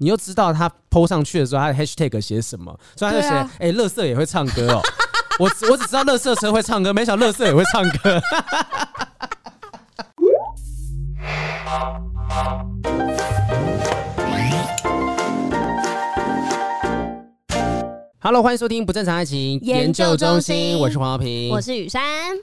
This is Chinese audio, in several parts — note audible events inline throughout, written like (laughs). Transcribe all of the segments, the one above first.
你又知道他 PO 上去的时候，他的 hashtag 写什么，所以他就写，哎、啊，垃圾也会唱歌哦。我我只知道乐色车会唱歌，没想到垃圾也会唱歌。Hello，欢迎收听不正常爱情研究中心，我是黄浩平，我是雨珊。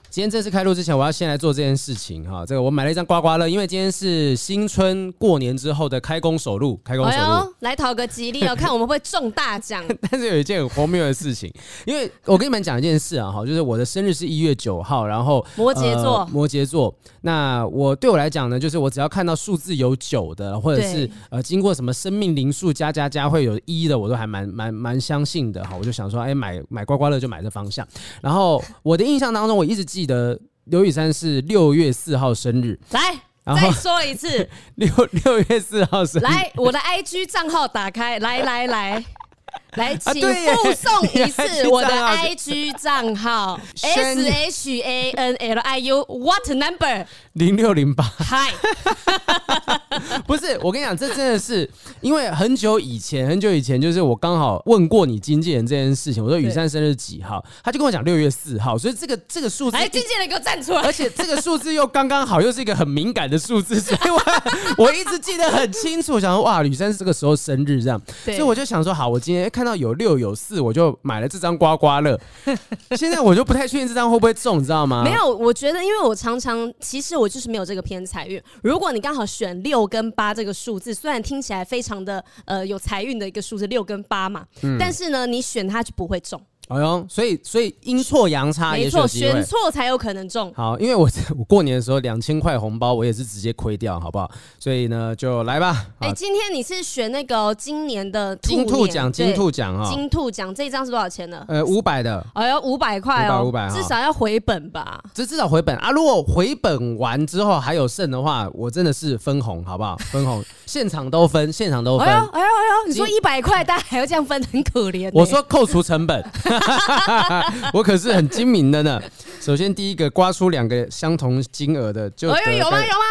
今天正式开录之前，我要先来做这件事情哈。这个我买了一张刮刮乐，因为今天是新春过年之后的开工首录，开工首录，哎、来讨个吉利哦，(laughs) 看我们会中大奖。但是有一件很荒谬的事情，因为我跟你们讲一件事啊，哈，就是我的生日是一月九号，然后摩羯座，呃、摩羯座。那我对我来讲呢，就是我只要看到数字有九的，或者是呃经过什么生命灵数加加加会有一的，我都还蛮蛮蛮相信的。好，我就想说，哎，买买刮刮乐就买这方向。然后我的印象当中，我一直记得刘雨珊是六月四号生日。来，(laughs) 再说一次，(laughs) 六六月四号生日。来，我的 IG 账号打开，来来来。(laughs) 来，请附送一次我的 (laughs) IG 账号 S H A N L I U What number 零六零八。嗨，(laughs) 不是，我跟你讲，这真的是因为很久以前，很久以前，就是我刚好问过你经纪人这件事情。我说雨珊生日几号，他就跟我讲六月四号，所以这个这个数字，哎，经纪人给我站出来，而且这个数字又刚刚好，又是一个很敏感的数字，所以我我一直记得很清楚。想说哇，雨珊是这个时候生日这样，所以我就想说，好，我今天看到有六有四，我就买了这张刮刮乐。(laughs) 现在我就不太确定这张会不会中，你知道吗？没有，我觉得，因为我常常其实我就是没有这个偏财运。如果你刚好选六跟八这个数字，虽然听起来非常的呃有财运的一个数字，六跟八嘛，嗯，但是呢，你选它就不会中。哎呦，所以所以阴错阳差，没错，选错才有可能中。好，因为我我过年的时候两千块红包，我也是直接亏掉，好不好？所以呢，就来吧。哎、欸，今天你是选那个今年的金兔奖，金兔奖啊，金兔奖这一张是多少钱呢？呃，五百的。哎呦，五百块哦，五百，至少要回本吧？这至少回本啊！如果回本完之后还有剩的话，我真的是分红，好不好？(laughs) 分红，现场都分，现场都分。哎呦，哎呦，哎呦，你说一百块，大家还要这样分，很可怜、欸。我说扣除成本。(laughs) 我可是很精明的呢。首先，第一个刮出两个相同金额的，就哎呦，有吗？有吗？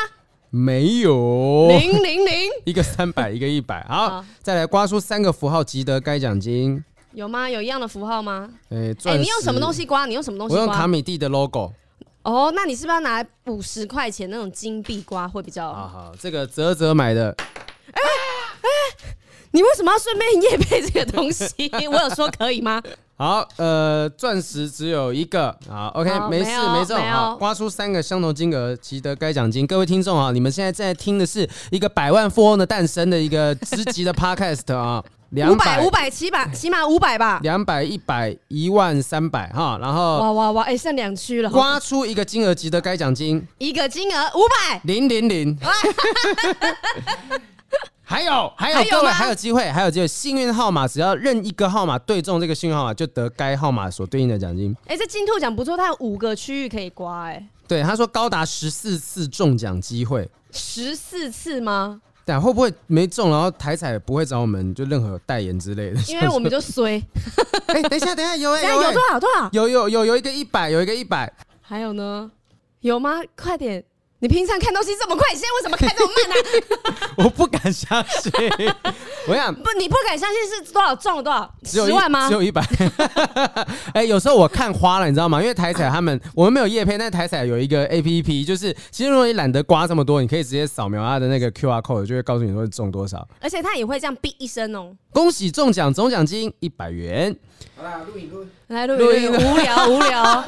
没有。零零零，(laughs) 一个三百，一个一百。好，再来刮出三个符号，即得该奖金。有吗？有一样的符号吗？哎，哎，你用什么东西刮？你用什么东西刮？我用卡米蒂的 logo。哦，那你是不是要拿五十块钱那种金币刮会比较？好好，这个泽泽买的。你为什么要顺便夜配这个东西？我有说可以吗？(laughs) 好，呃，钻石只有一个，好，OK，好没事，没中，好，刮出三个相同金额，即得该奖金。各位听众啊，你们现在在听的是一个百万富翁的诞生的一个直击的 (laughs) Podcast 啊，两百、五百、七百，起码五百吧，两百、一百、一万三百，哈，然后哇哇哇，哎、欸，剩两区了，刮出一个金额，即得该奖金，一个金额五百零零零。(laughs) 还有还有各位还有机会还有机会，幸运号码只要任一个号码对中这个幸运号码，就得该号码所对应的奖金。哎、欸，这金兔奖不错，它有五个区域可以刮、欸。哎，对，他说高达十四次中奖机会，十四次吗？对，会不会没中，然后台彩不会找我们就任何代言之类的？因为我们就衰。(laughs) 哎、欸，等一下，等一下，有哎、欸，有、欸、有多少多少？有有有有一个一百，有一个一百，还有呢？有吗？快点。你平常看东西这么快，现在为什么看这么慢呢、啊？(laughs) 我不敢相信。(laughs) 我想不，你不敢相信是多少中了多少？十万吗？只有一百。(laughs) 哎、欸，有时候我看花了，你知道吗？因为台彩他们我们没有叶配，但台彩有一个 A P P，就是其实如果你懒得刮这么多，你可以直接扫描它的那个 Q R code，就会告诉你说中多少。而且它也会这样哔一声哦。恭喜中奖，总奖金一百元。好啦，录影录。来录影，无聊 (laughs) 无聊，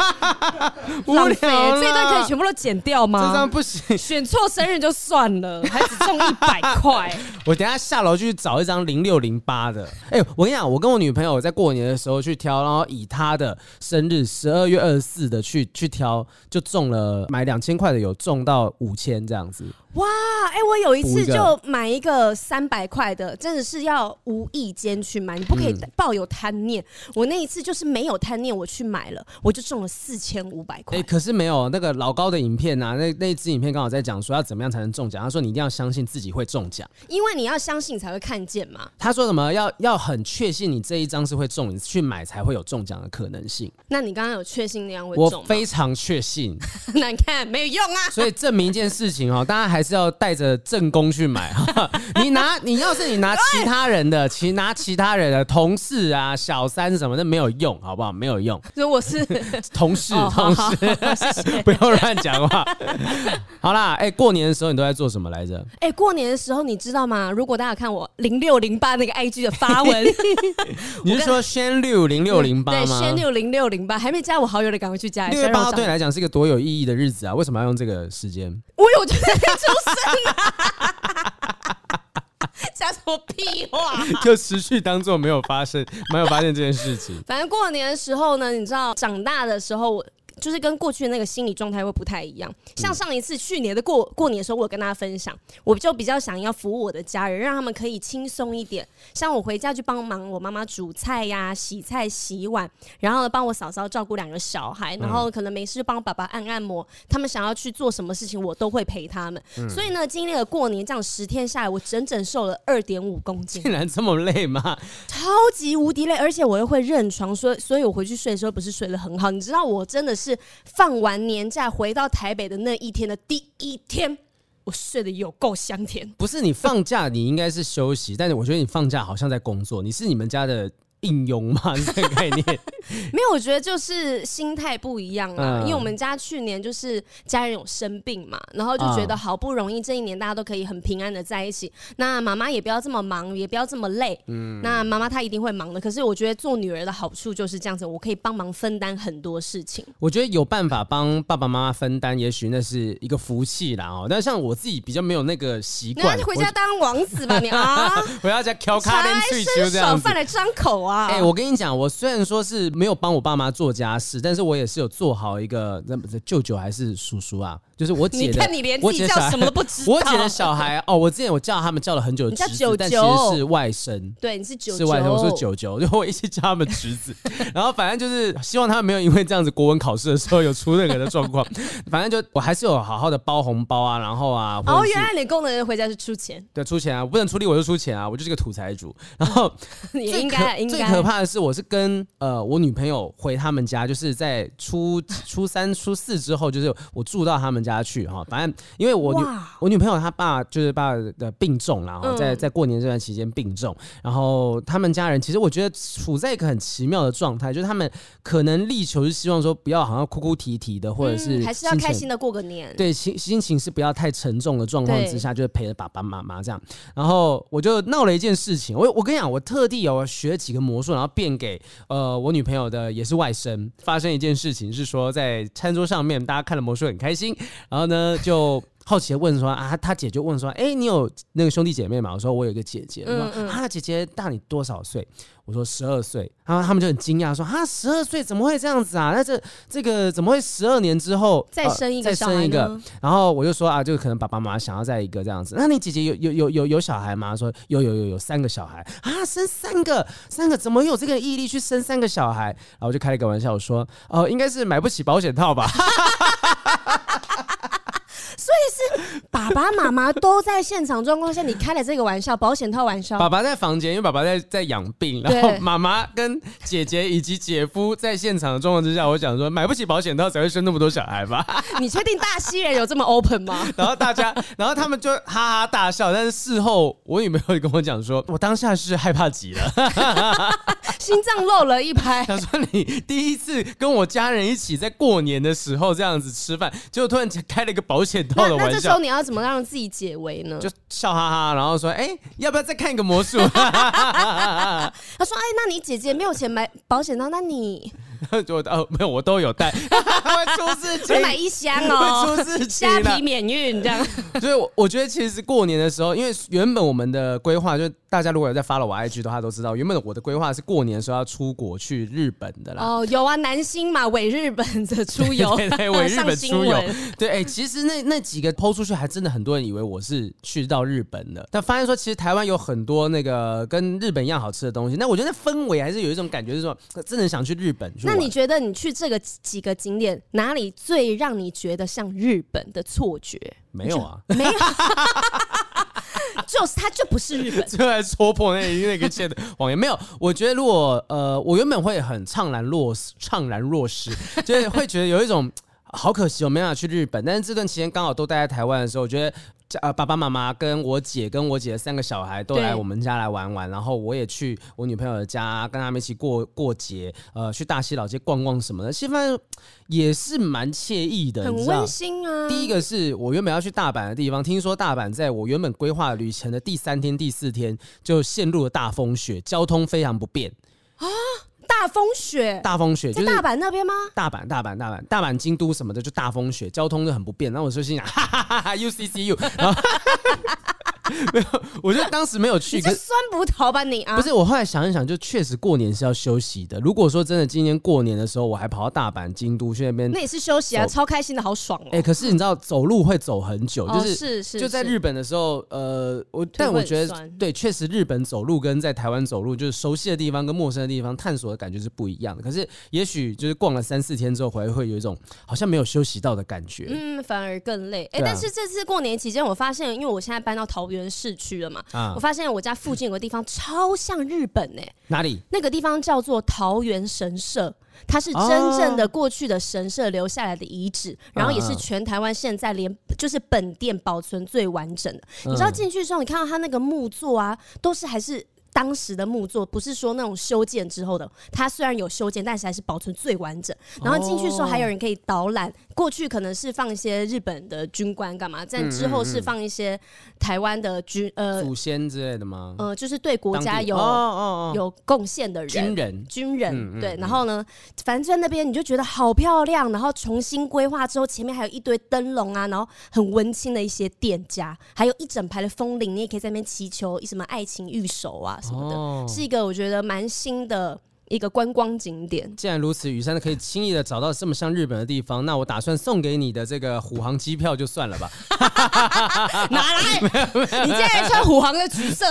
无聊，这一段可以全部都剪掉吗？这张不行，选错生日就算了，(laughs) 还只中一百块。我等下下楼去找一张零六零八的。哎、欸，我跟你讲，我跟我女朋友在过年的时候去挑，然后以她的生日十二月二十四的去去挑，就中了买两千块的有中到五千这样子。哇，哎、欸，我有一次就买一个三百块的，真的是要无意间去买，你不可以抱有贪念。嗯、我那一次就是没有贪念，我去买了，我就中了四千五百块。哎，可是没有那个老高的影片啊，那那支影片刚好在讲说要怎么样才能中奖。他说你一定要相信自己会中奖，因为你要相信才会看见嘛。他说什么要要很确信你这一张是会中，你去买才会有中奖的可能性。那你刚刚有确信那样会中？我非常确信。(laughs) 难看没有用啊。所以证明一件事情哦，大家还是。要带着正宫去买。(laughs) 你拿，你要是你拿其他人的，其拿其他人的同事啊、小三什么的没有用，好不好？没有用。所以我是 (laughs) 同事，同事，(laughs) 不要乱讲话。好啦，哎、欸，过年的时候你都在做什么来着？哎、欸，过年的时候你知道吗？如果大家看我零六零八那个 IG 的发文，你是说先六零六零八吗？对，宣六零六零八，还没加我好友的，赶快去加。六月八号对你来讲是一个多有意义的日子啊！为什么要用这个时间？我有就在出 (laughs) 生啊！讲什么屁话？(laughs) 就持续当做没有发生，没有发现这件事情。反正过年的时候呢，你知道，长大的时候。就是跟过去的那个心理状态会不太一样。像上一次去年的过过年的时候，我有跟大家分享，我就比较想要服务我的家人，让他们可以轻松一点。像我回家去帮忙我妈妈煮菜呀、洗菜、洗碗，然后呢帮我嫂嫂照顾两个小孩，然后可能没事就帮爸爸按按摩。他们想要去做什么事情，我都会陪他们。所以呢，经历了过年这样十天下来，我整整瘦了二点五公斤。竟然这么累吗？超级无敌累，而且我又会认床，所以所以我回去睡的时候不是睡得很好。你知道我真的是。是放完年假回到台北的那一天的第一天，我睡得有够香甜。不是你放假，你应该是休息，但是我觉得你放假好像在工作。你是你们家的。应用吗？这个概念 (laughs) 没有，我觉得就是心态不一样啊。嗯、因为我们家去年就是家人有生病嘛，然后就觉得好不容易这一年大家都可以很平安的在一起，那妈妈也不要这么忙，也不要这么累。嗯，那妈妈她一定会忙的。可是我觉得做女儿的好处就是这样子，我可以帮忙分担很多事情。我觉得有办法帮爸爸妈妈分担，也许那是一个福气啦哦。但像我自己比较没有那个习惯，你回家当王子吧你啊！(laughs) 回家敲卡点去就这样子，饭来张口。哎、我跟你讲，我虽然说是没有帮我爸妈做家事，但是我也是有做好一个，那么舅舅还是叔叔啊？就是我姐的，你看你连自己叫什么都不知道。(laughs) 我姐的小孩哦，我之前我叫他们叫了很久的侄子，舅舅但其实是外甥。对，你是舅舅，是外甥，我说九九，就我一起叫他们侄子。(laughs) 然后反正就是希望他们没有因为这样子国文考试的时候有出任何的状况。(laughs) 反正就我还是有好好的包红包啊，然后啊。哦，原来你工人回家是出钱。对，出钱啊，我不能出力我就出钱啊，我就是个土财主。然后也应该，应该。最可怕的是，我是跟呃我女朋友回他们家，就是在初初三、初四之后，就是我住到他们家去哈，反正。因为我女我女朋友她爸就是爸的病重，然后在在过年这段期间病重，然后他们家人其实我觉得处在一个很奇妙的状态，就是他们可能力求是希望说不要好像哭哭啼啼的，或者是还是要开心的过个年，对，心心情是不要太沉重的状况之下，就是陪着爸爸妈妈这样。然后我就闹了一件事情，我我跟你讲，我特地有学几个魔术，然后变给呃我女朋友的也是外甥。发生一件事情是说在餐桌上面大家看了魔术很开心，然后呢就。好奇的问说啊，他姐就问说，哎、欸，你有那个兄弟姐妹吗？我说我有一个姐姐。嗯嗯，啊，姐姐大你多少岁？我说十二岁。然后他们就很惊讶说，啊，十二岁怎么会这样子啊？那这这个怎么会十二年之后再生一个、呃？再生一个？然后我就说啊，就可能爸爸妈妈想要再一个这样子。那你姐姐有有有有有小孩吗？说有有有有三个小孩啊，生三个三个，怎么有这个毅力去生三个小孩？然后我就开了一个玩笑，我说哦、呃，应该是买不起保险套吧。(laughs) 所以是爸爸妈妈都在现场状况下，你开了这个玩笑，保险套玩笑。爸爸在房间，因为爸爸在在养病，然后妈妈跟姐姐以及姐夫在现场的状况之下，我想说买不起保险套才会生那么多小孩吧？(laughs) 你确定大西人有这么 open 吗？(laughs) 然后大家，然后他们就哈哈大笑，但是事后我女朋友跟我讲说，我当下是害怕极了，(laughs) 心脏漏了一拍。他说你第一次跟我家人一起在过年的时候这样子吃饭，结果突然间开了一个保险套。那，那这时候你要怎么让自己解围呢？就笑哈哈，然后说：“哎、欸，要不要再看一个魔术？” (laughs) 他说：“哎，那你姐姐没有钱买保险呢，那你……”就呃，没有，我都有带，(laughs) 会出事情，买一箱哦，会出事情，虾皮免运这样。所以，我我觉得其实过年的时候，因为原本我们的规划，就大家如果有在 follow 我 IG 的话，都知道原本我的规划是过年的时候要出国去日本的啦。哦，有啊，南星嘛，伪日本的出游，(laughs) 对，(laughs) 伪日本出游。对，哎、欸，其实那那几个 PO 出去，还真的很多人以为我是去到日本的，但发现说其实台湾有很多那个跟日本一样好吃的东西。那我觉得氛围还是有一种感觉，就是说真的想去日本去。那你觉得你去？这个几个景点哪里最让你觉得像日本的错觉？没有啊，没有，(laughs) 就是它就不是日本，就来戳破那那个线的谎言。没有，我觉得如果呃，我原本会很怅然若怅然若失，(laughs) 就是会觉得有一种好可惜，我没办法去日本。但是这段期间刚好都待在台湾的时候，我觉得。呃爸爸妈妈跟我姐跟我姐的三个小孩都来我们家来玩玩，然后我也去我女朋友的家跟他们一起过过节，呃，去大溪老街逛逛什么的，其实发现也是蛮惬意的，很温馨啊。第一个是我原本要去大阪的地方，听说大阪在我原本规划旅程的第三天、第四天就陷入了大风雪，交通非常不便啊。大风雪，大风雪，就是大阪那边吗？大阪，大阪，大阪，大阪，京都什么的就大风雪，交通就很不便。然后我就心想，哈哈哈哈，UCCU，然后。没有，我就当时没有去。你是酸葡萄吧你啊？不是，我后来想一想，就确实过年是要休息的。如果说真的今年过年的时候，我还跑到大阪、京都去那边，那也是休息啊，超开心的，好爽哦。哎，可是你知道走路会走很久，哦、就是是是，就在日本的时候，呃，我但我觉得对，确实日本走路跟在台湾走路，就是熟悉的地方跟陌生的地方探索的感觉是不一样的。可是也许就是逛了三四天之后，回来会有一种好像没有休息到的感觉，嗯，反而更累。哎，但是这次过年期间，我发现，因为我现在搬到桃园市区了嘛。啊！我发现我家附近有个地方超像日本呢、欸。哪里？那个地方叫做桃园神社，它是真正的过去的神社留下来的遗址，哦、然后也是全台湾现在连就是本店保存最完整的。嗯、你知道进去之后，你看到它那个木座啊，都是还是。当时的木作不是说那种修建之后的，它虽然有修建，但是还是保存最完整。然后进去的时候还有人可以导览，过去可能是放一些日本的军官干嘛，但之后是放一些台湾的军呃祖先之类的吗？呃，就是对国家有有贡献的人，军人军人对。然后呢，反正在那边你就觉得好漂亮，然后重新规划之后，前面还有一堆灯笼啊，然后很温馨的一些店家，还有一整排的风铃，你也可以在那边祈求一什么爱情玉手啊。什么的，哦、是一个我觉得蛮新的。一个观光景点。既然如此，雨山可以轻易的找到这么像日本的地方，那我打算送给你的这个虎航机票就算了吧。(laughs) 拿来，你竟然穿虎航的紫色。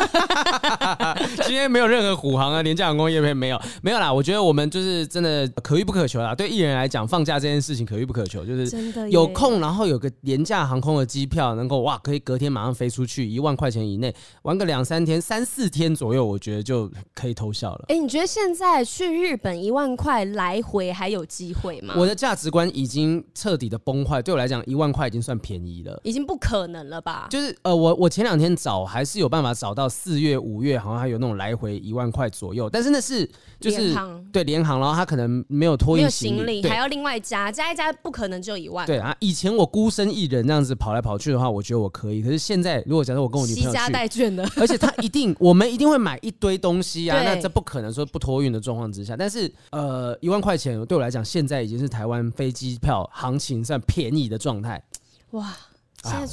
(laughs) 今天没有任何虎航啊，廉价航空业配没有，没有啦。我觉得我们就是真的可遇不可求啦。对艺人来讲，放假这件事情可遇不可求，就是有空，然后有个廉价航空的机票，能够哇，可以隔天马上飞出去，一万块钱以内玩个两三天、三四天左右，我觉得就可以偷笑了。哎、欸，你觉得现在？去日本一万块来回还有机会吗？我的价值观已经彻底的崩坏，对我来讲一万块已经算便宜了，已经不可能了吧？就是呃，我我前两天找还是有办法找到四月五月好像还有那种来回一万块左右，但是那是就是对联航，然后他可能没有托运行李，行李还要另外加加一加，不可能就一万。对啊，以前我孤身一人这样子跑来跑去的话，我觉得我可以。可是现在如果假设我跟我女朋友去，携家带眷的，而且他一定我们一定会买一堆东西啊，(laughs) 那这不可能说不托运的状况之下，但是。呃，一万块钱对我来讲，现在已经是台湾飞机票行情算便宜的状态。哇！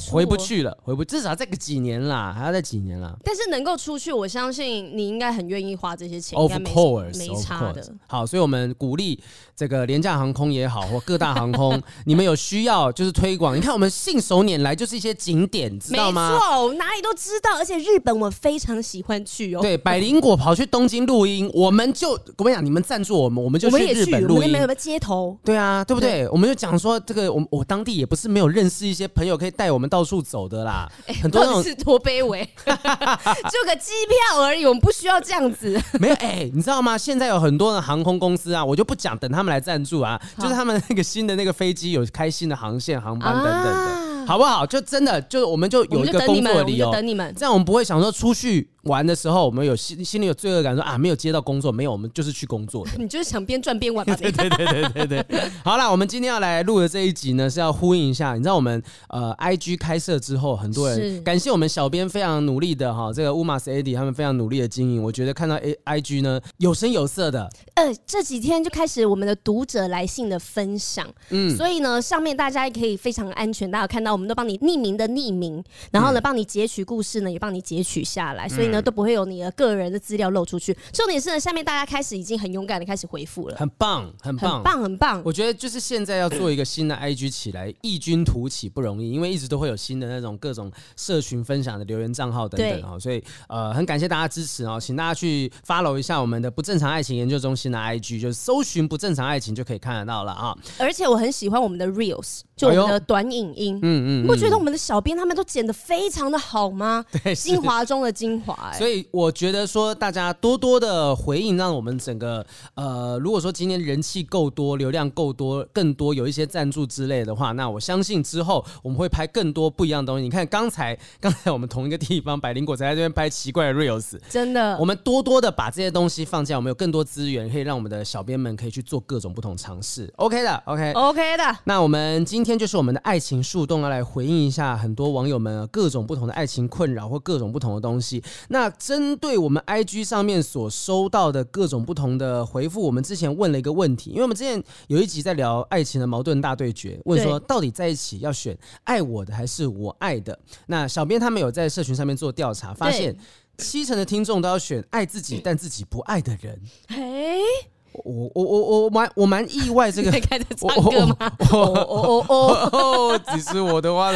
回不去了，回不至少要再个几年啦，还要再几年啦。但是能够出去，我相信你应该很愿意花这些钱，Of course，没差的。好，所以我们鼓励这个廉价航空也好，或各大航空，(laughs) 你们有需要就是推广。你看我们信手拈来就是一些景点，知道吗？没错，哪里都知道。而且日本我非常喜欢去哦。对，百灵果跑去东京录音，我们就我跟你讲，你们赞助我们，我们就去日本录音。我们没有街头。对啊，对不对？我们就讲说这个，我我当地也不是没有认识一些朋友可以带我们到处走。的啦，欸、很多人是多卑微，(laughs) 就个机票而已，我们不需要这样子。没有哎、欸，你知道吗？现在有很多的航空公司啊，我就不讲，等他们来赞助啊，就是他们那个新的那个飞机有开新的航线、航班等等的，啊、好不好？就真的就我们就有一个工作的理由，等你们，这样我们不会想说出去。玩的时候，我们有心心里有罪恶感说，说啊，没有接到工作，没有，我们就是去工作的。(laughs) 你就是想边赚边玩吧？(laughs) 对对对对对对。好了，我们今天要来录的这一集呢，是要呼应一下。你知道我们呃，IG 开设之后，很多人是感谢我们小编非常努力的哈，这个乌马斯 AD 他们非常努力的经营。我觉得看到 A IG 呢有声有色的。呃，这几天就开始我们的读者来信的分享，嗯，所以呢，上面大家也可以非常安全，大家有看到我们都帮你匿名的匿名，然后呢，帮你截取故事呢，也帮你截取下来，所以呢，都不会有你的。个人的资料露出去，重点是呢，下面大家开始已经很勇敢的开始回复了，很棒，很棒，很棒，很棒。我觉得就是现在要做一个新的 IG 起来，(clears throat) 异军突起不容易，因为一直都会有新的那种各种社群分享的留言账号等等哈，对所以呃，很感谢大家支持哦，请大家去 follow 一下我们的不正常爱情研究中心的 IG，就是搜寻不正常爱情就可以看得到了啊。而且我很喜欢我们的 Reels。就我们的短影音，嗯嗯，你不觉得我们的小编他们都剪的非常的好吗？(laughs) 对，精华中的精华、欸。所以我觉得说，大家多多的回应，让我们整个呃，如果说今天人气够多，流量够多，更多有一些赞助之类的话，那我相信之后我们会拍更多不一样的东西。你看刚才 (laughs) 刚才我们同一个地方，百灵果在这边拍奇怪的 reels，真的，我们多多的把这些东西放进来，我们有更多资源可以让我们的小编们可以去做各种不同尝试。OK 的，OK OK 的。那我们今今天就是我们的爱情树洞，要来回应一下很多网友们各种不同的爱情困扰或各种不同的东西。那针对我们 IG 上面所收到的各种不同的回复，我们之前问了一个问题，因为我们之前有一集在聊爱情的矛盾大对决，问说到底在一起要选爱我的还是我爱的？那小编他们有在社群上面做调查，发现七成的听众都要选爱自己但自己不爱的人。嘿。我我我我蛮我蛮意外，这个 (laughs) 开始唱歌吗？哦哦哦哦！(laughs) 只是我的话，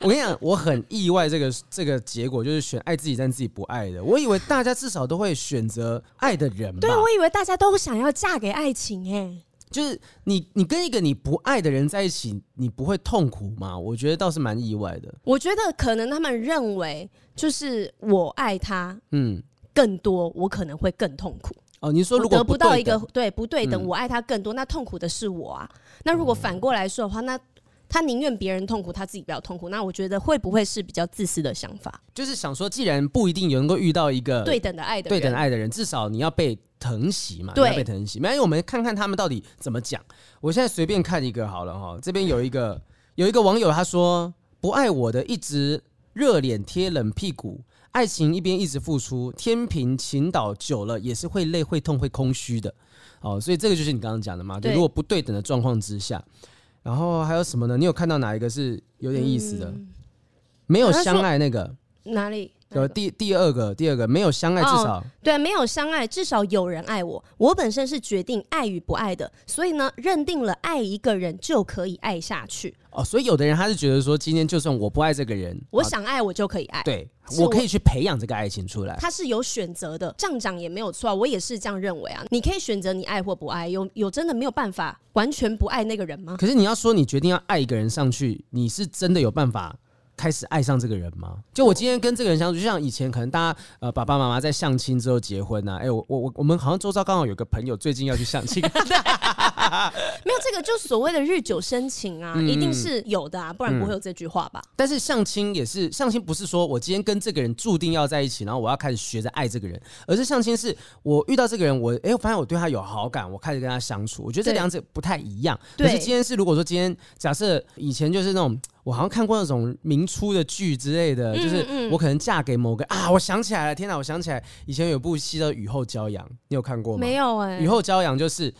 我跟你讲，我很意外，这个这个结果就是选爱自己但自己不爱的。我以为大家至少都会选择爱的人吧？对，我以为大家都想要嫁给爱情哎。就是你你跟一个你不爱的人在一起，你不会痛苦吗？我觉得倒是蛮意外的。我觉得可能他们认为，就是我爱他，嗯，更多我可能会更痛苦。哦，你说如果得不到一个对不对等，我爱他更多，那痛苦的是我啊。那如果反过来说的话，那他宁愿别人痛苦，他自己不要痛苦。那我觉得会不会是比较自私的想法？就是想说，既然不一定有能够遇到一个对等的爱的人，对等爱的人，至少你要被疼惜嘛，你要被疼惜。没有，我们看看他们到底怎么讲。我现在随便看一个好了哈，这边有一个有一个网友他说，不爱我的一直热脸贴冷屁股。爱情一边一直付出，天平倾倒久了也是会累、会痛、会空虚的。哦，所以这个就是你刚刚讲的嘛。对，如果不对等的状况之下，然后还有什么呢？你有看到哪一个是有点意思的？嗯、没有相爱那个哪里？有第第二个，第二个没有相爱，至少、哦、对，没有相爱，至少有人爱我。我本身是决定爱与不爱的，所以呢，认定了爱一个人就可以爱下去。哦，所以有的人他是觉得说，今天就算我不爱这个人，我想爱我就可以爱，对，我可以去培养这个爱情出来。他是有选择的，这样讲也没有错，我也是这样认为啊。你可以选择你爱或不爱，有有真的没有办法完全不爱那个人吗？可是你要说你决定要爱一个人上去，你是真的有办法？开始爱上这个人吗？就我今天跟这个人相处，就像以前可能大家呃爸爸妈妈在相亲之后结婚呐、啊。哎、欸，我我我我们好像周遭刚好有个朋友最近要去相亲，没有这个就所谓的日久生情啊，嗯、一定是有的啊，不然不会有这句话吧？嗯、但是相亲也是相亲，不是说我今天跟这个人注定要在一起，然后我要开始学着爱这个人，而是相亲是我遇到这个人，我哎、欸，我发现我对他有好感，我开始跟他相处。我觉得这两者不太一样。对可是今天是如果说今天假设以前就是那种。我好像看过那种明初的剧之类的，就是我可能嫁给某个啊，我想起来了，天哪，我想起来以前有部戏叫《雨后骄阳》，你有看过吗？没有哎、欸。雨后骄阳就是，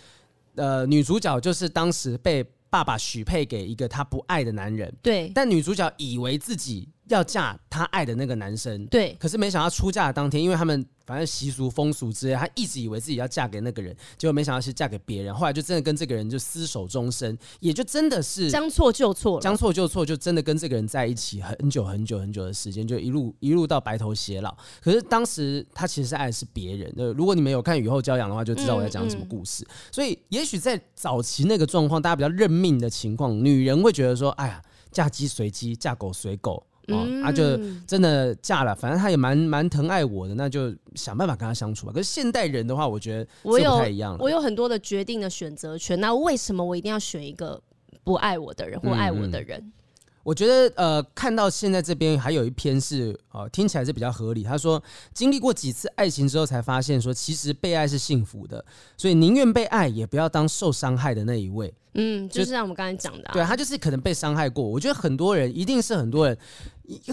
呃，女主角就是当时被爸爸许配给一个她不爱的男人，对，但女主角以为自己要嫁她爱的那个男生，对，可是没想到出嫁的当天，因为他们。反正习俗风俗之类，她一直以为自己要嫁给那个人，结果没想到是嫁给别人。后来就真的跟这个人就厮守终身，也就真的是将错就错，将错就错，就真的跟这个人在一起很久很久很久的时间，就一路一路到白头偕老。可是当时她其实是爱的是别人。呃，如果你们有看《雨后骄阳》的话，就知道我在讲什么故事。嗯嗯、所以也许在早期那个状况，大家比较认命的情况，女人会觉得说：“哎呀，嫁鸡随鸡，嫁狗随狗。”哦，他、啊、就真的嫁了，反正他也蛮蛮疼爱我的，那就想办法跟他相处吧。可是现代人的话，我觉得不太一样了。我有，我有很多的决定的选择权，那为什么我一定要选一个不爱我的人或爱我的人？嗯嗯我觉得呃，看到现在这边还有一篇是呃，听起来是比较合理。他说，经历过几次爱情之后，才发现说，其实被爱是幸福的，所以宁愿被爱，也不要当受伤害的那一位。嗯，就是像我们刚才讲的、啊，对，他就是可能被伤害过。我觉得很多人一定是很多人。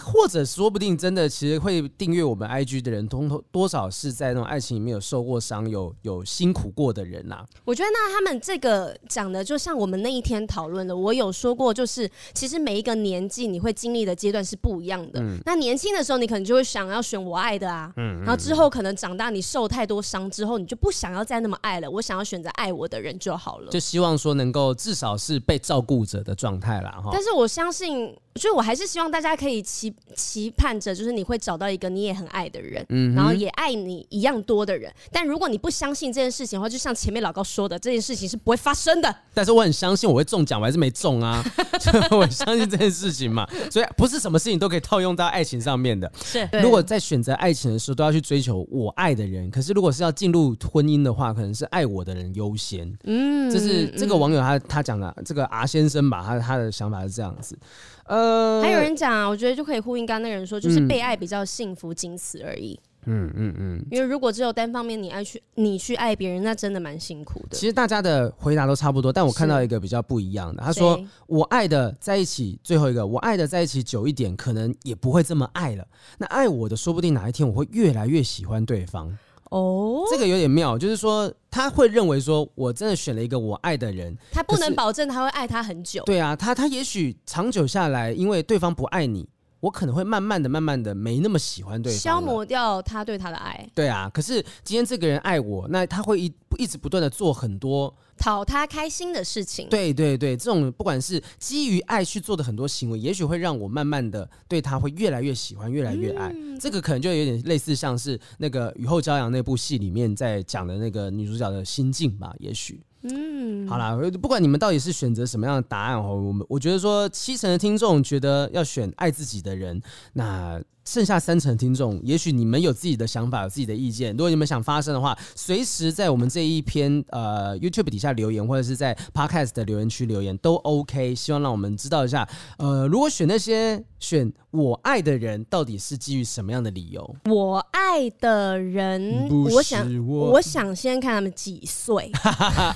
或者说不定真的，其实会订阅我们 IG 的人，通通多少是在那种爱情里面有受过伤、有有辛苦过的人呐、啊。我觉得那他们这个讲的，就像我们那一天讨论的，我有说过，就是其实每一个年纪你会经历的阶段是不一样的。嗯、那年轻的时候，你可能就会想要选我爱的啊。嗯。然后之后可能长大，你受太多伤之后，你就不想要再那么爱了。我想要选择爱我的人就好了。就希望说能够至少是被照顾者的状态了哈。但是我相信。所以我还是希望大家可以期期盼着，就是你会找到一个你也很爱的人，嗯，然后也爱你一样多的人。但如果你不相信这件事情的话，就像前面老高说的，这件事情是不会发生的。但是我很相信我会中奖，我还是没中啊，(laughs) 我相信这件事情嘛。所以不是什么事情都可以套用到爱情上面的。是，如果在选择爱情的时候都要去追求我爱的人，可是如果是要进入婚姻的话，可能是爱我的人优先。嗯，这是这个网友他他讲的，这个 R 先生吧，他他的想法是这样子。呃，还有人讲啊，我觉得就可以呼应刚刚那个人说，就是被爱比较幸福，仅此而已。嗯嗯嗯，因为如果只有单方面你爱去你去爱别人，那真的蛮辛苦的。其实大家的回答都差不多，但我看到一个比较不一样的，他说：“我爱的在一起，最后一个我爱的在一起久一点，可能也不会这么爱了。那爱我的，说不定哪一天我会越来越喜欢对方。”哦，这个有点妙，就是说他会认为说，我真的选了一个我爱的人，他不能保证他会爱他很久。对啊，他他也许长久下来，因为对方不爱你，我可能会慢慢的、慢慢的没那么喜欢对方，消磨掉他对他的爱。对啊，可是今天这个人爱我，那他会一一直不断的做很多。讨他开心的事情，对对对，这种不管是基于爱去做的很多行为，也许会让我慢慢的对他会越来越喜欢，越来越爱。嗯、这个可能就有点类似像是那个雨后骄阳那部戏里面在讲的那个女主角的心境吧，也许。嗯，好啦，不管你们到底是选择什么样的答案哦，我们我觉得说七成的听众觉得要选爱自己的人，那。剩下三成听众，也许你们有自己的想法，有自己的意见。如果你们想发声的话，随时在我们这一篇呃 YouTube 底下留言，或者是在 Podcast 的留言区留言都 OK。希望让我们知道一下，呃，如果选那些选我爱的人，到底是基于什么样的理由？我爱的人，我，我想，我想先看他们几岁。(laughs)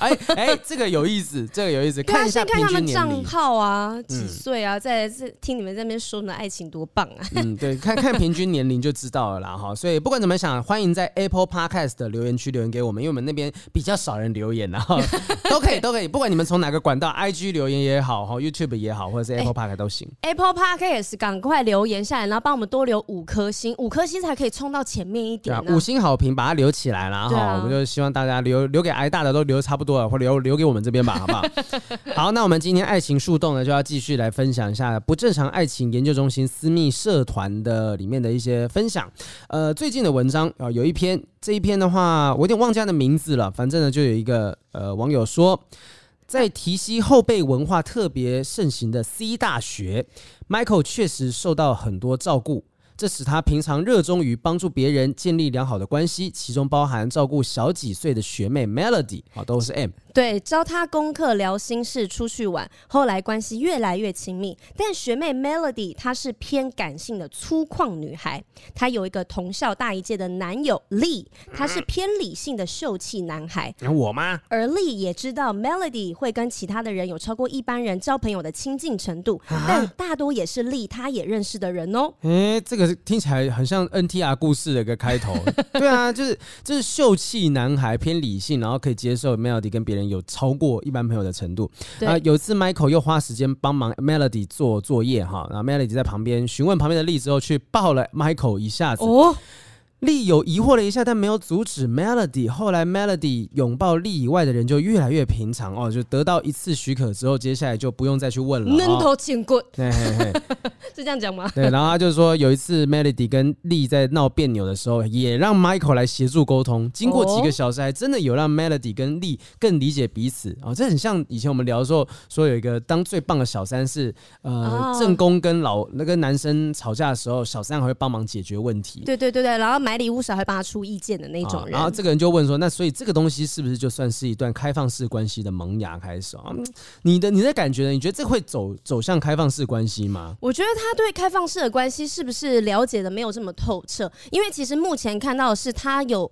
哎哎，这个有意思，这个有意思。看一下先看他们账号啊，几岁啊？嗯、再来听你们在那边说的爱情多棒啊。嗯，对，看。看平均年龄就知道了啦，哈，所以不管怎么想，欢迎在 Apple Podcast 的留言区留言给我们，因为我们那边比较少人留言，然后 (laughs) 都可以都可以，不管你们从哪个管道，IG 留言也好，哈，YouTube 也好，或者是 Apple Podcast 都行。Apple Podcast 赶快留言下来，然后帮我们多留五颗星，五颗星才可以冲到前面一点，啊，五星好评把它留起来啦，哈，啊，我们就希望大家留留给挨大的都留差不多了，或留留给我们这边吧，好不好？(laughs) 好，那我们今天爱情树洞呢，就要继续来分享一下不正常爱情研究中心私密社团的里面的一些分享，呃，最近的文章啊，有一篇，这一篇的话，我有点忘记他的名字了。反正呢，就有一个呃网友说，在提西后辈文化特别盛行的 C 大学，Michael 确实受到很多照顾。这使他平常热衷于帮助别人建立良好的关系，其中包含照顾小几岁的学妹 Melody 啊，都是 M。对，教他功课、聊心事、出去玩，后来关系越来越亲密。但学妹 Melody 她是偏感性的粗犷女孩，她有一个同校大一届的男友 Lee，他是偏理性的秀气男孩。有我吗？而 Lee 也知道 Melody 会跟其他的人有超过一般人交朋友的亲近程度，啊、但大多也是 Lee 他也认识的人哦。哎，这个。听起来很像 NTR 故事的一个开头，(laughs) 对啊，就是就是秀气男孩偏理性，然后可以接受 Melody 跟别人有超过一般朋友的程度。啊对，有一次 Michael 又花时间帮忙 Melody 做作业哈，然后 Melody 在旁边询问旁边的力之后，去抱了 Michael 一下子。哦丽有疑惑了一下，但没有阻止 Melody。后来 Melody 拥抱丽以外的人就越来越平常哦，就得到一次许可之后，接下来就不用再去问了。闷头浅滚，对，(laughs) 是这样讲吗？对，然后他就说有一次 Melody 跟丽在闹别扭的时候，也让 Michael 来协助沟通。经过几个小时，还真的有让 Melody 跟丽更理解彼此哦。这很像以前我们聊的时候说有一个当最棒的小三是呃正宫跟老那个男生吵架的时候，小三还会帮忙解决问题。对对对对，然后买礼物时还会帮他出意见的那种人，然后这个人就问说：“那所以这个东西是不是就算是一段开放式关系的萌芽开始啊？你的你的感觉呢？你觉得这会走走向开放式关系吗？”我觉得他对开放式的关系是不是了解的没有这么透彻？因为其实目前看到的是他有，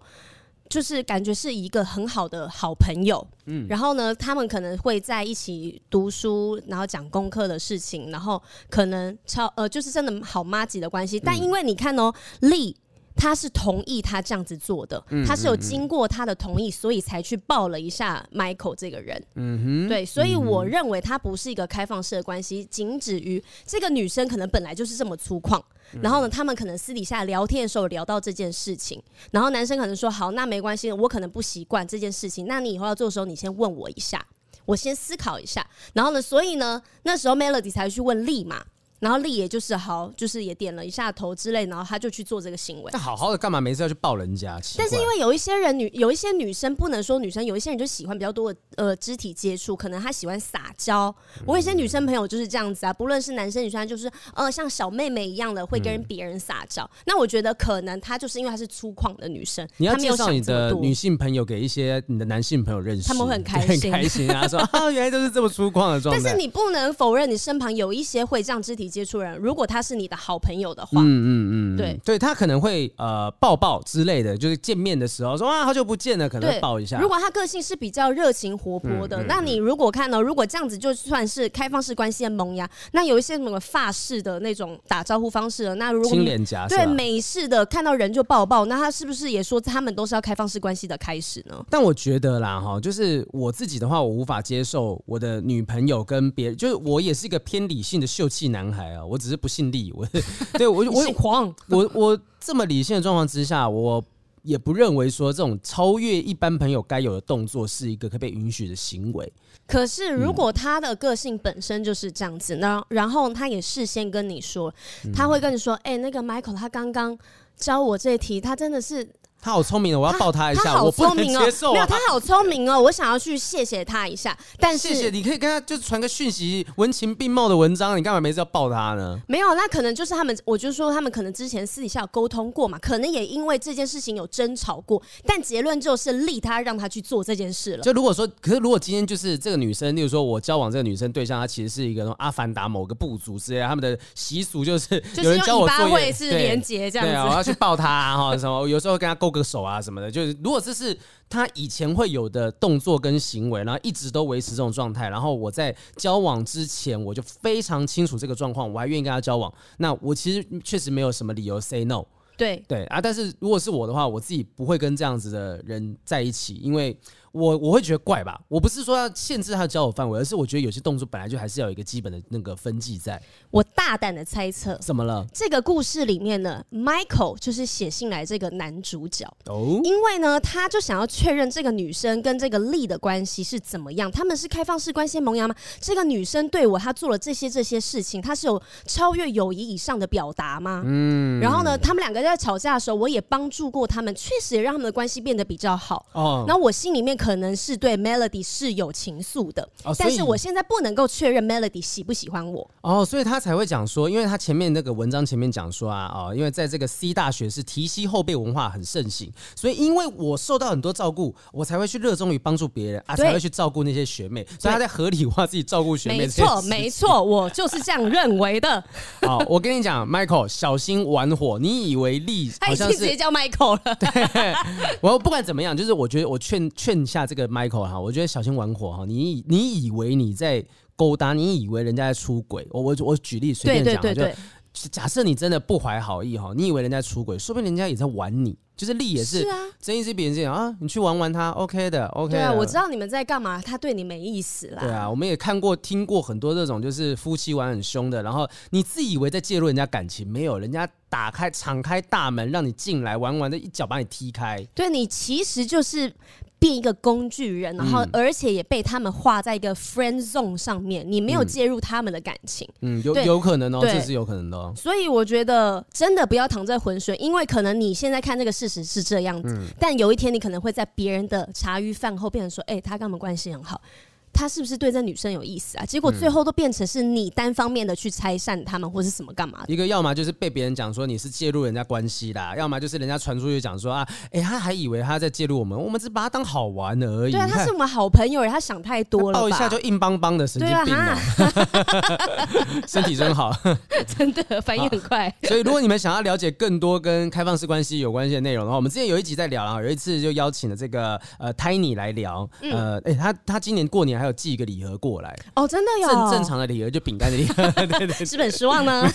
就是感觉是一个很好的好朋友，嗯，然后呢，他们可能会在一起读书，然后讲功课的事情，然后可能超呃，就是真的好妈吉的关系。但因为你看哦，丽。他是同意他这样子做的，他是有经过他的同意，所以才去抱了一下 Michael 这个人。嗯哼，对，所以我认为他不是一个开放式的关系，仅止于这个女生可能本来就是这么粗犷，然后呢，他们可能私底下聊天的时候聊到这件事情，然后男生可能说好，那没关系，我可能不习惯这件事情，那你以后要做的时候，你先问我一下，我先思考一下，然后呢，所以呢，那时候 Melody 才去问丽嘛。然后丽也就是好，就是也点了一下头之类，然后他就去做这个行为。那好好的干嘛？没事要去抱人家？但是因为有一些人女，有一些女生不能说女生，有一些人就喜欢比较多的呃肢体接触，可能她喜欢撒娇。我有一些女生朋友就是这样子啊，不论是男生女生，就是呃像小妹妹一样的会跟别人撒娇。嗯、那我觉得可能她就是因为她是粗犷的女生，你要介绍你的女性朋友给一些你的男性朋友认识，他们会很开心，很开心啊，说啊原来都是这么粗犷的状态。但是你不能否认，你身旁有一些会这样肢体接触人，如果他是你的好朋友的话，嗯嗯嗯，对对，他可能会呃抱抱之类的，就是见面的时候说啊好久不见了，可能会抱一下。如果他个性是比较热情活泼的，嗯嗯嗯，那你如果看到如果这样子就算是开放式关系的萌芽，那有一些什么法式的那种打招呼方式了，那如果亲脸颊对美式的看到人就抱抱，那他是不是也说他们都是要开放式关系的开始呢？但我觉得啦哈，就是我自己的话，我无法接受我的女朋友跟别人，就是我也是一个偏理性的秀气男孩啊，我只是不信力，我 (laughs) 对我我狂，我我这么理性的状况之下，我也不认为说这种超越一般朋友该有的动作是一个可被允许的行为。可是如果他的个性本身就是这样子，那、嗯、然后他也事先跟你说，他会跟你说，哎、欸，那个 Michael 他刚刚教我这题，他真的是。他好聪明哦，我要抱他一下。他好聪明哦，我不能接受啊，没有，他好聪明哦，我想要去谢谢他一下。但是谢谢，你可以跟他就是传个讯息，文情并茂的文章，你干嘛没事要抱他呢？没有，那可能就是他们，我就说他们可能之前私底下有沟通过嘛，可能也因为这件事情有争吵过，但结论就是利他让他去做这件事了。就如果说，可是如果今天就是这个女生，例如说我交往这个女生对象，她其实是一个阿凡达某个部族之类，他们的习俗就是有人教我做会是连结这样子，对啊，我要去抱他哈什么，有时候跟他勾个手啊什么的。就是，如果这是他以前会有的动作跟行为，然后一直都维持这种状态，然后我在交往之前我就非常清楚这个状况，我还愿意跟他交往，那我其实确实没有什么理由 say no。对对啊，但是如果是我的话，我自己不会跟这样子的人在一起，因为。我我会觉得怪吧，我不是说要限制他的交友范围，而是我觉得有些动作本来就还是要有一个基本的那个分际在。我大胆的猜测，怎么了？这个故事里面呢，Michael 就是写信来这个男主角哦，因为呢，他就想要确认这个女生跟这个 Lee 的关系是怎么样，他们是开放式关系萌芽吗？这个女生对我，她做了这些这些事情，她是有超越友谊以上的表达吗？嗯，然后呢，他们两个在吵架的时候，我也帮助过他们，确实也让他们的关系变得比较好哦。那我心里面。可能是对 Melody 是有情愫的，哦，但是我现在不能够确认 Melody 喜不喜欢我哦，所以他才会讲说，因为他前面那个文章前面讲说啊，哦，因为在这个 C 大学是提携后辈文化很盛行，所以因为我受到很多照顾，我才会去热衷于帮助别人啊，才会去照顾那些学妹，所以他在合理化自己照顾学妹。没错，没错，我就是这样认为的。好，我跟你讲，Michael 小心玩火，你以为丽好像是直接叫 Michael 了？(laughs) 对，我不管怎么样，就是我觉得我劝劝。下这个 Michael 哈，我觉得小心玩火哈。你你以为你在勾搭，你以为人家在出轨？我我我举例随便讲，对对对对，就假设你真的不怀好意哈，你以为人家出轨，说不定人家也在玩你。就是利也是，睁一只闭一只眼啊，你去玩玩他，OK 的，OK 的。对啊，我知道你们在干嘛，他对你没意思啦。对啊，我们也看过、听过很多这种，就是夫妻玩很凶的，然后你自以为在介入人家感情，没有，人家打开、敞开大门让你进来玩玩的，一脚把你踢开。对，你其实就是变一个工具人，然后而且也被他们画在一个 friend zone 上面，你没有介入他们的感情。嗯，有有可能哦，这是有可能的哦。所以我觉得真的不要躺在浑水，因为可能你现在看这个事。实是这样子，嗯、但有一天你可能会在别人的茶余饭后变成说，哎、欸，他跟我们关系很好，他是不是对这女生有意思啊？结果最后都变成是你单方面的去拆散他们，或是什么干嘛？一个要么就是被别人讲说你是介入人家关系啦，要么就是人家传出去讲说啊，哎、欸，他还以为他在介入我们，我们只把他当好玩的而已。对啊，他是我们好朋友，他想太多了，抱一下就硬邦邦的神经病嘛，(laughs) (laughs) 身体真好，真的反应很快。(laughs) 所以如果你们想要了解更多跟开放式关系有关系的内容的话，我们之前有一集在聊啊，有一次就邀请了这个呃 Tiny 来聊，呃，哎、欸，他他今年过年还有寄一个礼盒过来哦，真的有正正常的礼盒，就饼干的礼盒，(laughs) 对对，对，是不是很失望呢？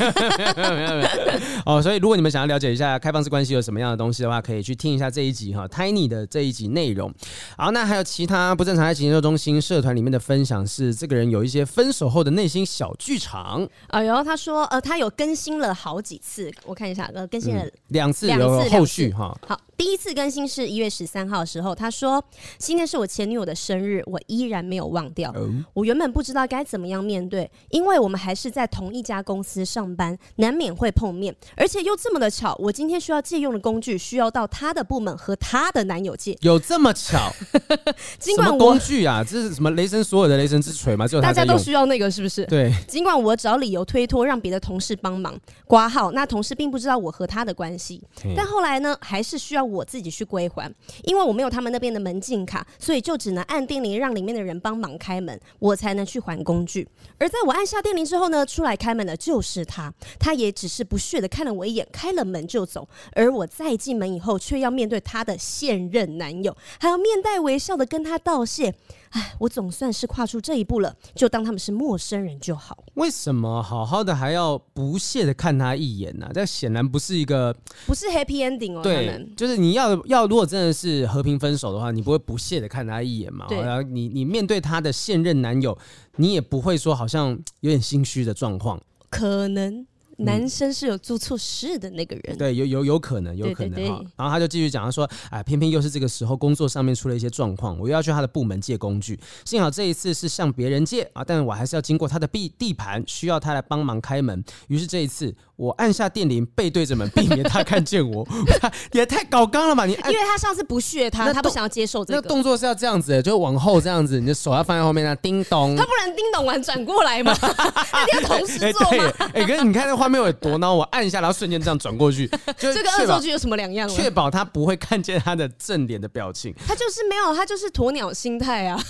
没有没有没有哦，所以如果你们想要了解一下开放式关系有什么样的东西的话，可以去听一下这一集哈，Tiny 的这一集内容。好，那还有其他不正常爱情研究中心社团里面的分享是，这个人有一些分手后的内心小剧场。哎呦，他说呃，他有更新了好几次，我看一下，呃，更新了两、嗯、次，有后续哈。好。第一次更新是一月十三号的时候，他说：“今天是我前女友的生日，我依然没有忘掉。哦、我原本不知道该怎么样面对，因为我们还是在同一家公司上班，难免会碰面，而且又这么的巧，我今天需要借用的工具需要到他的部门和他的男友借，有这么巧？(laughs) 尽管我工具啊，这是什么雷神所有的雷神之锤吗？只有大家都需要那个是不是？对。尽管我找理由推脱，让别的同事帮忙挂号，那同事并不知道我和他的关系，但后来呢，还是需要我自己去归还，因为我没有他们那边的门禁卡，所以就只能按电铃让里面的人帮忙开门，我才能去还工具。而在我按下电铃之后呢，出来开门的就是他，他也只是不屑的看了我一眼，开了门就走。而我再进门以后，却要面对他的现任男友，还要面带微笑的跟他道谢。唉，我总算是跨出这一步了，就当他们是陌生人就好。为什么好好的还要不屑的看他一眼呢、啊？这显然不是一个，不是 happy ending 哦。对，就是你要要，如果真的是和平分手的话，你不会不屑的看他一眼嘛？对。然后你你面对他的现任男友，你也不会说好像有点心虚的状况。可能。男生是有做错事的那个人，嗯、对，有有有可能，有可能哈。然后他就继续讲，他说：“哎，偏偏又是这个时候，工作上面出了一些状况，我又要去他的部门借工具。幸好这一次是向别人借啊，但是我还是要经过他的地地盘，需要他来帮忙开门。于是这一次，我按下电铃，背对着门，避免他看见我。(laughs) 也太搞刚了吧？你按 (laughs) 因为他上次不屑他，他不想要接受这个。那动作是要这样子的，就往后这样子，你的手要放在后面，那叮咚。他不能叮咚完转过来吗？(laughs) 那你要同时做吗？哎、欸，可是你看那画面有多孬我按一下，然后瞬间这样转过去，就这个恶作剧有什么两样？确保他不会看见他的正脸的表情。他就是没有，他就是鸵鸟心态啊！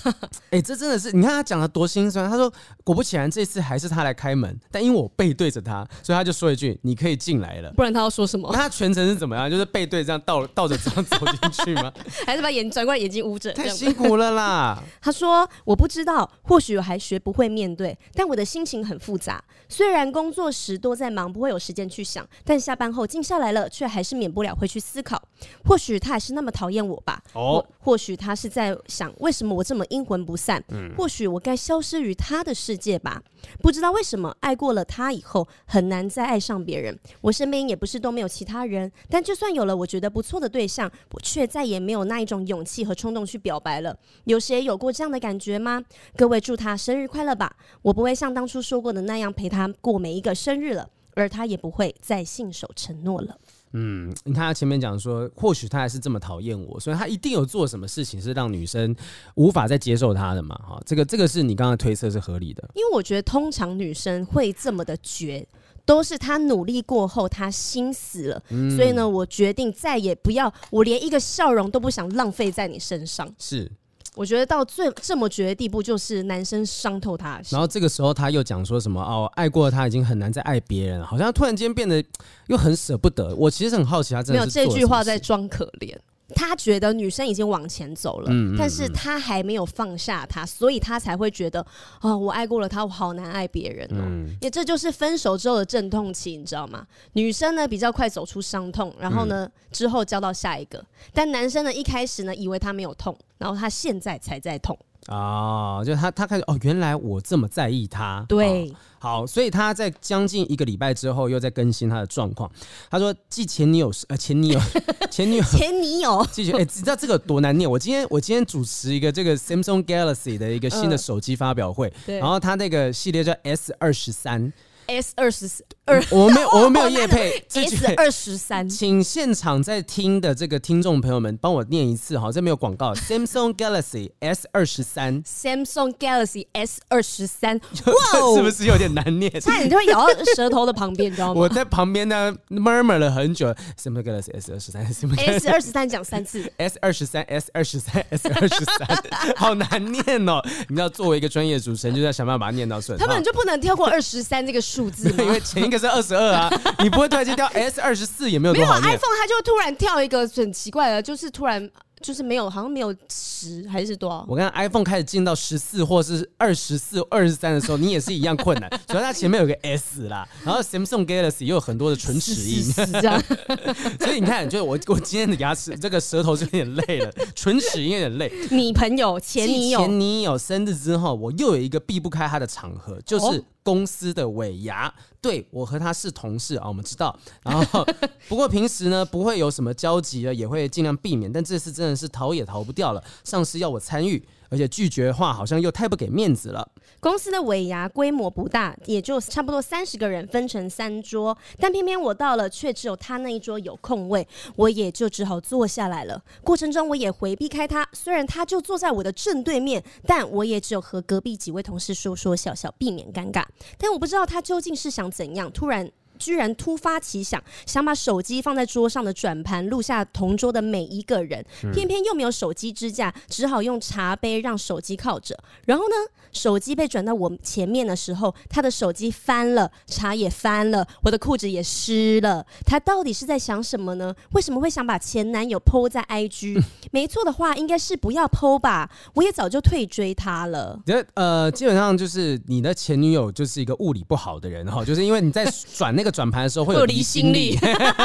哎、欸，这真的是，你看他讲的多心酸。他说，果不其然，这次还是他来开门，但因为我背对着他，所以他就说一句：“你可以进来了。”不然他要说什么？那他全程是怎么样？就是背对这样倒倒着这样走进去吗？(laughs) 还是把眼转过来，眼睛捂着？太辛苦了啦！(laughs) 他说：“我不知道，或许我还学不会面对，但我的心情很复杂。虽然工作时都在忙，不会有时间去想，但。”下班后静下来了，却还是免不了会去思考。或许他还是那么讨厌我吧？哦，或许他是在想，为什么我这么阴魂不散？嗯，或许我该消失于他的世界吧？不知道为什么，爱过了他以后，很难再爱上别人。我身边也不是都没有其他人，但就算有了我觉得不错的对象，我却再也没有那一种勇气和冲动去表白了。有谁有过这样的感觉吗？各位祝他生日快乐吧！我不会像当初说过的那样陪他过每一个生日了。而他也不会再信守承诺了。嗯，你看他前面讲说，或许他还是这么讨厌我，所以他一定有做什么事情是让女生无法再接受他的嘛？哈，这个这个是你刚刚推测是合理的。因为我觉得通常女生会这么的绝，都是他努力过后，他心死了，嗯，所以呢，我决定再也不要，我连一个笑容都不想浪费在你身上。是。我觉得到最这么绝的地步，就是男生伤透他。然后这个时候他又讲说什么哦，爱过他已经很难再爱别人了，好像突然间变得又很舍不得。我其实很好奇，他真的是没有这句话在装可怜。他觉得女生已经往前走了，嗯嗯嗯，但是他还没有放下他，所以他才会觉得哦，我爱过了他，我好难爱别人哦。嗯、也这就是分手之后的阵痛期，你知道吗？女生呢比较快走出伤痛，然后呢、嗯、之后交到下一个，但男生呢一开始呢以为他没有痛，然后他现在才在痛。哦，就他他开始哦，原来我这么在意他。对。哦好，所以他在将近一个礼拜之后又在更新他的状况。他说，继前女友呃前女友 (laughs) 前女友前女友，继续哎，你知道这个多难念？我今天我今天主持一个这个 Samsung Galaxy 的一个新的手机发表会，呃、然后他那个系列叫 S 二十三。S 二十二，我们没有，(laughs) 我们没有夜配。S 二十三，请现场在听的这个听众朋友们帮我念一次哈，这没有广告。Samsung Galaxy S 二十三，Samsung Galaxy S (laughs) 二十三，哇，是不是有点难念？差点就会咬到舌头的旁边，知道吗？我在旁边呢，murmur 了很久。Samsung Galaxy S 二十三，S 二十三讲三次，S 二十三，S 二十三，S 二十三，好难念哦！你知道作为一个专业主持人，就要想办法把它念到顺。他们就不能跳过二十三这个数字，(laughs) 因为前一个是二十二啊，(laughs) 你不会突然间掉 S 二十四也没有多好念。没有 iPhone，它就突然跳一个很奇怪的，就是突然就是没有，好像没有十还是多少？我看 iPhone 开始进到十四或是二十四、二十三的时候，你也是一样困难。(laughs) 主要它前面有个 S 啦，然后 Samsung Galaxy 又有很多的唇齿音，是这样。(laughs) 所以你看，就我我今天的牙齿这个舌头就有点累了，唇齿音有点累。你朋友前女友前女友生日之后，我又有一个避不开他的场合，就是。公司的尾牙，对，我和他是同事啊，我们知道。然后，(laughs) 不过平时呢不会有什么交集了，也会尽量避免。但这次真的是逃也逃不掉了，上司要我参与。而且拒绝的话好像又太不给面子了。公司的尾牙规模不大，也就差不多三十个人分成三桌，但偏偏我到了却只有他那一桌有空位，我也就只好坐下来了。过程中我也回避开他，虽然他就坐在我的正对面，但我也只有和隔壁几位同事说说笑笑，避免尴尬。但我不知道他究竟是想怎样，突然。居然突发奇想，想把手机放在桌上的转盘录下同桌的每一个人，偏偏又没有手机支架，只好用茶杯让手机靠着。然后呢，手机被转到我前面的时候，他的手机翻了，茶也翻了，我的裤子也湿了。他到底是在想什么呢？为什么会想把前男友 po 在 IG？(laughs) 没错的话，应该是不要 po 吧。我也早就退追他了。呃，基本上就是你的前女友就是一个物理不好的人哈，(laughs) 就是因为你在转那个。转盘的时候会有离心力，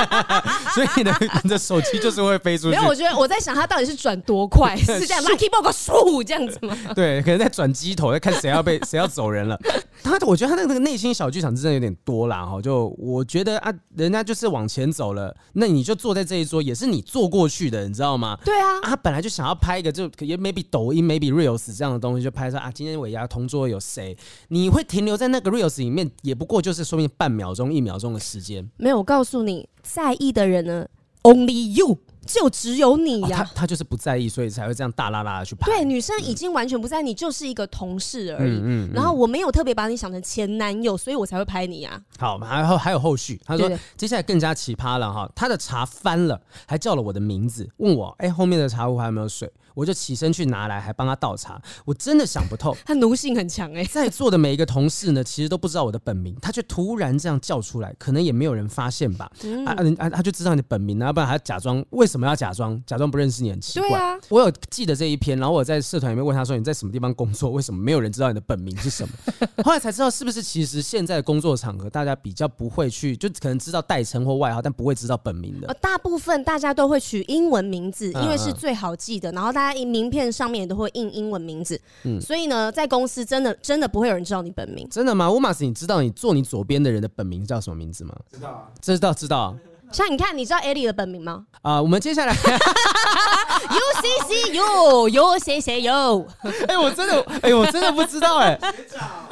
(laughs) 所以你的你的手机就是会飞出去。没有，我觉得我在想他到底是转多快，是这样 lucky box 数这样子吗？对，可能在转机头，在看谁要被 (laughs) 谁要走人了。他我觉得他那个内心小剧场真的有点多啦哈。就我觉得啊，人家就是往前走了，那你就坐在这一桌，也是你坐过去的，你知道吗？对啊，他本来就想要拍一个，就也 maybe 抖音 maybe reels 这样的东西，就拍说啊，今天尾牙同桌有谁？你会停留在那个 reels 里面，也不过就是说明半秒钟一秒钟的时间。没有，我告诉你，在意的人呢，Only you。就只有你呀、啊哦，他他就是不在意，所以才会这样大拉拉的去拍。对，女生已经完全不在意，你就是一个同事而已。嗯然后我没有特别把你想成前男友，所以我才会拍你啊。好，然后还有后续。他说接下来更加奇葩了哈，他的茶翻了，还叫了我的名字，问我哎、欸、后面的茶壶还有没有水，我就起身去拿来，还帮他倒茶。我真的想不透，(laughs) 他奴性很强哎、欸。(laughs) 在座的每一个同事呢，其实都不知道我的本名，他却突然这样叫出来，可能也没有人发现吧。嗯、啊啊，他就知道你的本名啊，不然还假装？为什么要假装？假装不认识你很奇怪。对啊，我有记得这一篇，然后我在社团里面问他说：“你在什么地方工作？为什么没有人知道你的本名是什么？” (laughs) 后来才知道，是不是其实现在的工作场合，大家比较不会去，就可能知道代称或外号，但不会知道本名的。呃，大部分大家都会取英文名字，因为是最好记的。然后大家名片上面也都会印英文名字。嗯，所以呢，在公司真的真的不会有人知道你本名。真的吗？乌马斯，你知道你坐你左边的人的本名叫什么名字吗？知道啊，知道知道。像你看，你知道 Ellie 的本名吗？啊、呃，我们接下来 (laughs) U C C U U C C U。哎，我真的，哎，我真的不知道哎。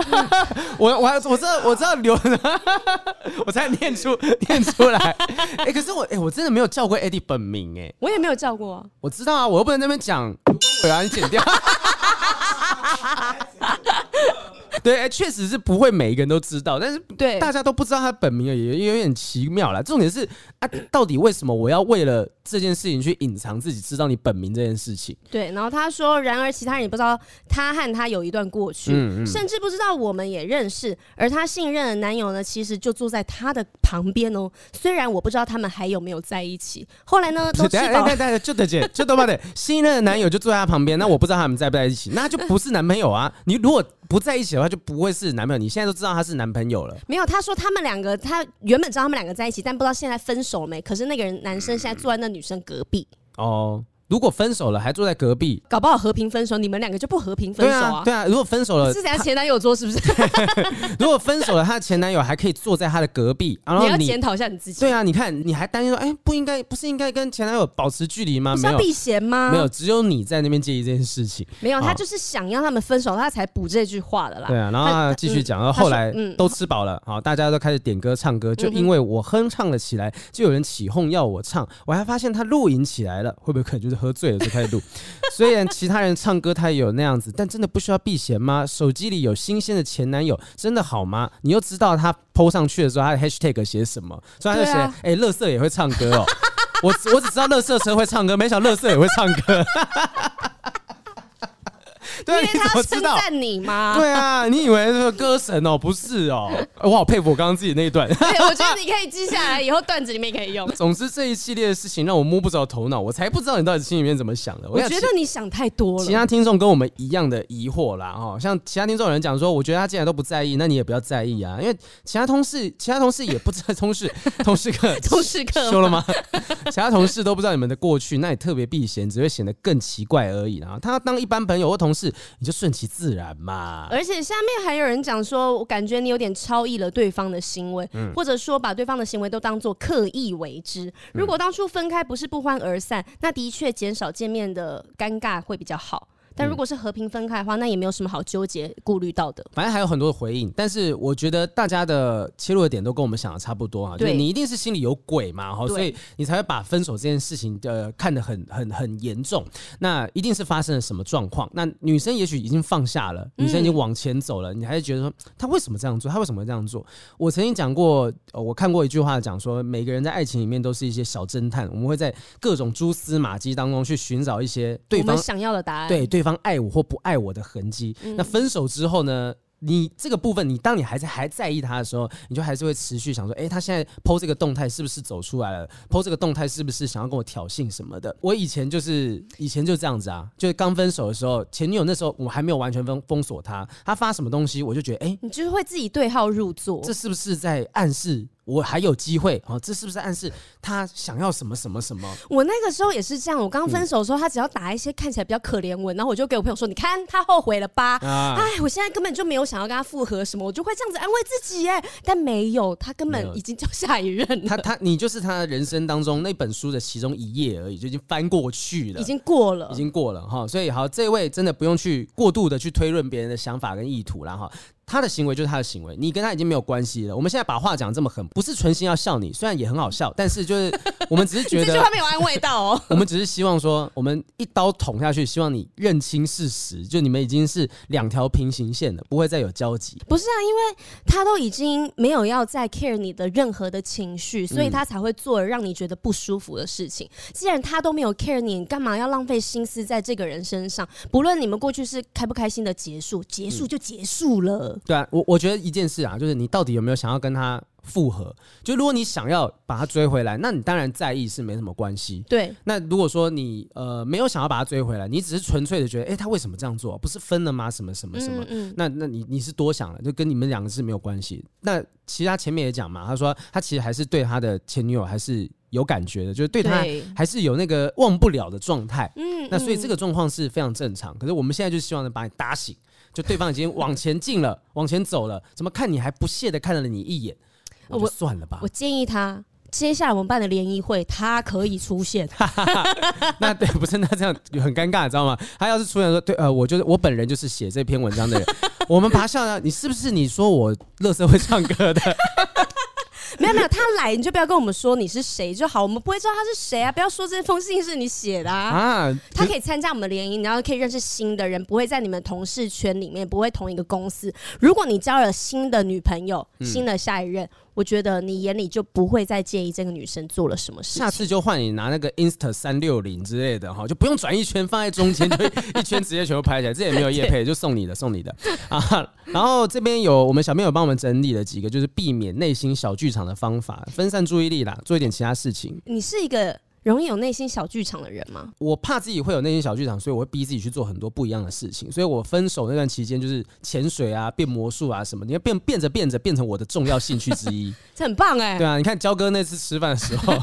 (laughs) 我我我知道我知道刘，(laughs) 我才念出念出来。哎，可是我哎，我真的没有叫过 Ellie 本名哎。我也没有叫过啊。我知道啊，我又不能那边讲，我要你剪掉。(laughs) 对，哎，确实是不会每一个人都知道，但是对大家都不知道他本名也有点奇妙啦。重点是啊，到底为什么我要为了这件事情去隐藏自己知道你本名这件事情？对，然后他说，然而其他人也不知道他和他有一段过去，嗯嗯、甚至不知道我们也认识。而他信任的男友呢，其实就坐在他的旁边哦。虽然我不知道他们还有没有在一起。后来呢，(laughs) 都知道。对对对，就得姐，就都嘛得。信任的男友就坐在他旁边，那我不知道他们在不在一起，那就不是男朋友啊。你如果不在一起的话，就不会是男朋友。你现在都知道他是男朋友了。没有，他说他们两个，他原本知道他们两个在一起，但不知道现在分手没。可是那个人男生现在坐在那女生隔壁。哦。如果分手了还坐在隔壁，搞不好和平分手，你们两个就不和平分手啊？对啊，对啊，如果分手了，是人家前男友做是不是？(laughs) (laughs) 如果分手了，他的前男友还可以坐在他的隔壁，然后你，你要检讨一下你自己。对啊，你看你还担心说，哎，不应该，不是应该跟前男友保持距离吗？没有避嫌吗？没有，只有你在那边介意这件事情。没有，他就是想要他们分手，他才补这句话的啦。对啊，然后他继续讲，然后后来都吃饱了，好，大家都开始点歌唱歌，就因为我哼唱了起来，就有人起哄要我唱，我还发现他录影起来了，会不会可能就是喝醉了就开始录？(laughs) 虽然其他人唱歌他也有那样子，但真的不需要避嫌吗？手机里有新鲜的前男友，真的好吗？你又知道他 PO 上去的时候，他的 hashtag 写什么？所以他就写：哎、啊，乐色也会唱歌哦。我我只知道乐色车会唱歌，没想到乐色也会唱歌。(laughs) 对因为他称赞你吗？(laughs) 对啊，你以为是歌神哦？不是哦，我好佩服我刚刚自己那一段。对，我觉得你可以记下来，以后段子里面可以用。(laughs) 总之这一系列的事情让我摸不着头脑，我才不知道你到底心里面怎么想的。我觉得你想太多了。其他听众跟我们一样的疑惑啦，哦，像其他听众有人讲说，我觉得他既然都不在意，那你也不要在意啊，因为其他同事，其他同事也不知道同事同事课同事课修了吗？其他同事都不知道你们的过去，那也特别避嫌，只会显得更奇怪而已啊。他当一般朋友或同事，你就顺其自。然嘛，而且下面还有人讲说，我感觉你有点超意了对方的行为，嗯、或者说把对方的行为都当做刻意为之。如果当初分开不是不欢而散，那的确减少见面的尴尬会比较好。但如果是和平分开的话，那也没有什么好纠结、顾虑到的。反正还有很多的回应，但是我觉得大家的切入的点都跟我们想的差不多啊。对，就是你一定是心里有鬼嘛，哈，所以你才会把分手这件事情的看得很很很严重。那一定是发生了什么状况？那女生也许已经放下了，女生已经往前走了，嗯、你还是觉得说她为什么这样做？她为什么这样做？我曾经讲过，我看过一句话讲说，每个人在爱情里面都是一些小侦探，我们会在各种蛛丝马迹当中去寻找一些对方想要的答案，对对方爱我或不爱我的痕迹。嗯、那分手之后呢？你这个部分，你当你还在还在意他的时候，你就还是会持续想说，哎，他现在 po 这个动态是不是走出来了？po 这个动态是不是想要跟我挑衅什么的？我以前就是以前就这样子啊，就是刚分手的时候，前女友那时候我还没有完全封封锁他，他发什么东西，我就觉得，哎，你就是会自己对号入座，这是不是在暗示？我还有机会啊！这是不是暗示他想要什么什么什么？我那个时候也是这样。我刚分手的时候，他只要打一些看起来比较可怜文，然后我就给我朋友说：“你看他后悔了吧？啊、哎，我现在根本就没有想要跟他复合什么，我就会这样子安慰自己。哎，但没有，他根本已经叫下一任了。他 (laughs) 他，你就是他人生当中那本书的其中一页而已，就已经翻过去了，已经过了，已经过了哈。所以好，这位真的不用去过度的去推论别人的想法跟意图了哈。他的行为就是他的行为，你跟他已经没有关系了。我们现在把话讲这么狠，不是存心要笑你，虽然也很好笑，但是就是我们只是觉得 (laughs) 这句话没有安慰到哦。(laughs) 我们只是希望说，我们一刀捅下去，希望你认清事实，就你们已经是两条平行线了，不会再有交集。不是啊，因为他都已经没有要再 care 你的任何的情绪，所以他才会做让你觉得不舒服的事情。嗯、既然他都没有 care 你，干嘛要浪费心思在这个人身上？不论你们过去是开不开心的结束，结束就结束了。对啊，我我觉得一件事啊，就是你到底有没有想要跟他复合？就如果你想要把他追回来，那你当然在意是没什么关系。对。那如果说你呃没有想要把他追回来，你只是纯粹的觉得，哎、欸，他为什么这样做？不是分了吗？什么什么什么？嗯嗯那那你你是多想了，就跟你们两个是没有关系。那其实他前面也讲嘛，他说他其实还是对他的前女友还是有感觉的，就是对他还是有那个忘不了的状态。嗯。那所以这个状况是非常正常。可是我们现在就希望能把你打醒。就对方已经往前进了，往前走了，怎么看你还不屑的看了你一眼？我算了吧。我，我建议他，接下来我们办的联谊会，他可以出现。(laughs) 那对，不是那这样很尴尬，你知道吗？他要是出现说，对，呃，我就是我本人就是写这篇文章的人，我们把他笑了。你是不是你说我乐色会唱歌的？(laughs) 没有没有，他来你就不要跟我们说你是谁就好，我们不会知道他是谁啊！不要说这封信是你写的啊！啊他可以参加我们的联谊，然后可以认识新的人，不会在你们同事圈里面，不会同一个公司。如果你交了新的女朋友，新的下一任。嗯我觉得你眼里就不会再介意这个女生做了什么事。下次就换你拿那个 Insta 三六零之类的哈，就不用转一圈，放在中间，就一圈直接全部拍起来。这也没有夜配，就送你的，送你的啊。然后这边有我们小朋友帮我们整理了几个，就是避免内心小剧场的方法，分散注意力啦，做一点其他事情。你是一个。容易有内心小剧场的人吗？我怕自己会有内心小剧场，所以我会逼自己去做很多不一样的事情。所以我分手那段期间，就是潜水啊、变魔术啊什么，你要变变着变着变成我的重要兴趣之一。(laughs) 这很棒哎、欸！(laughs) 对啊，你看焦哥那次吃饭的时候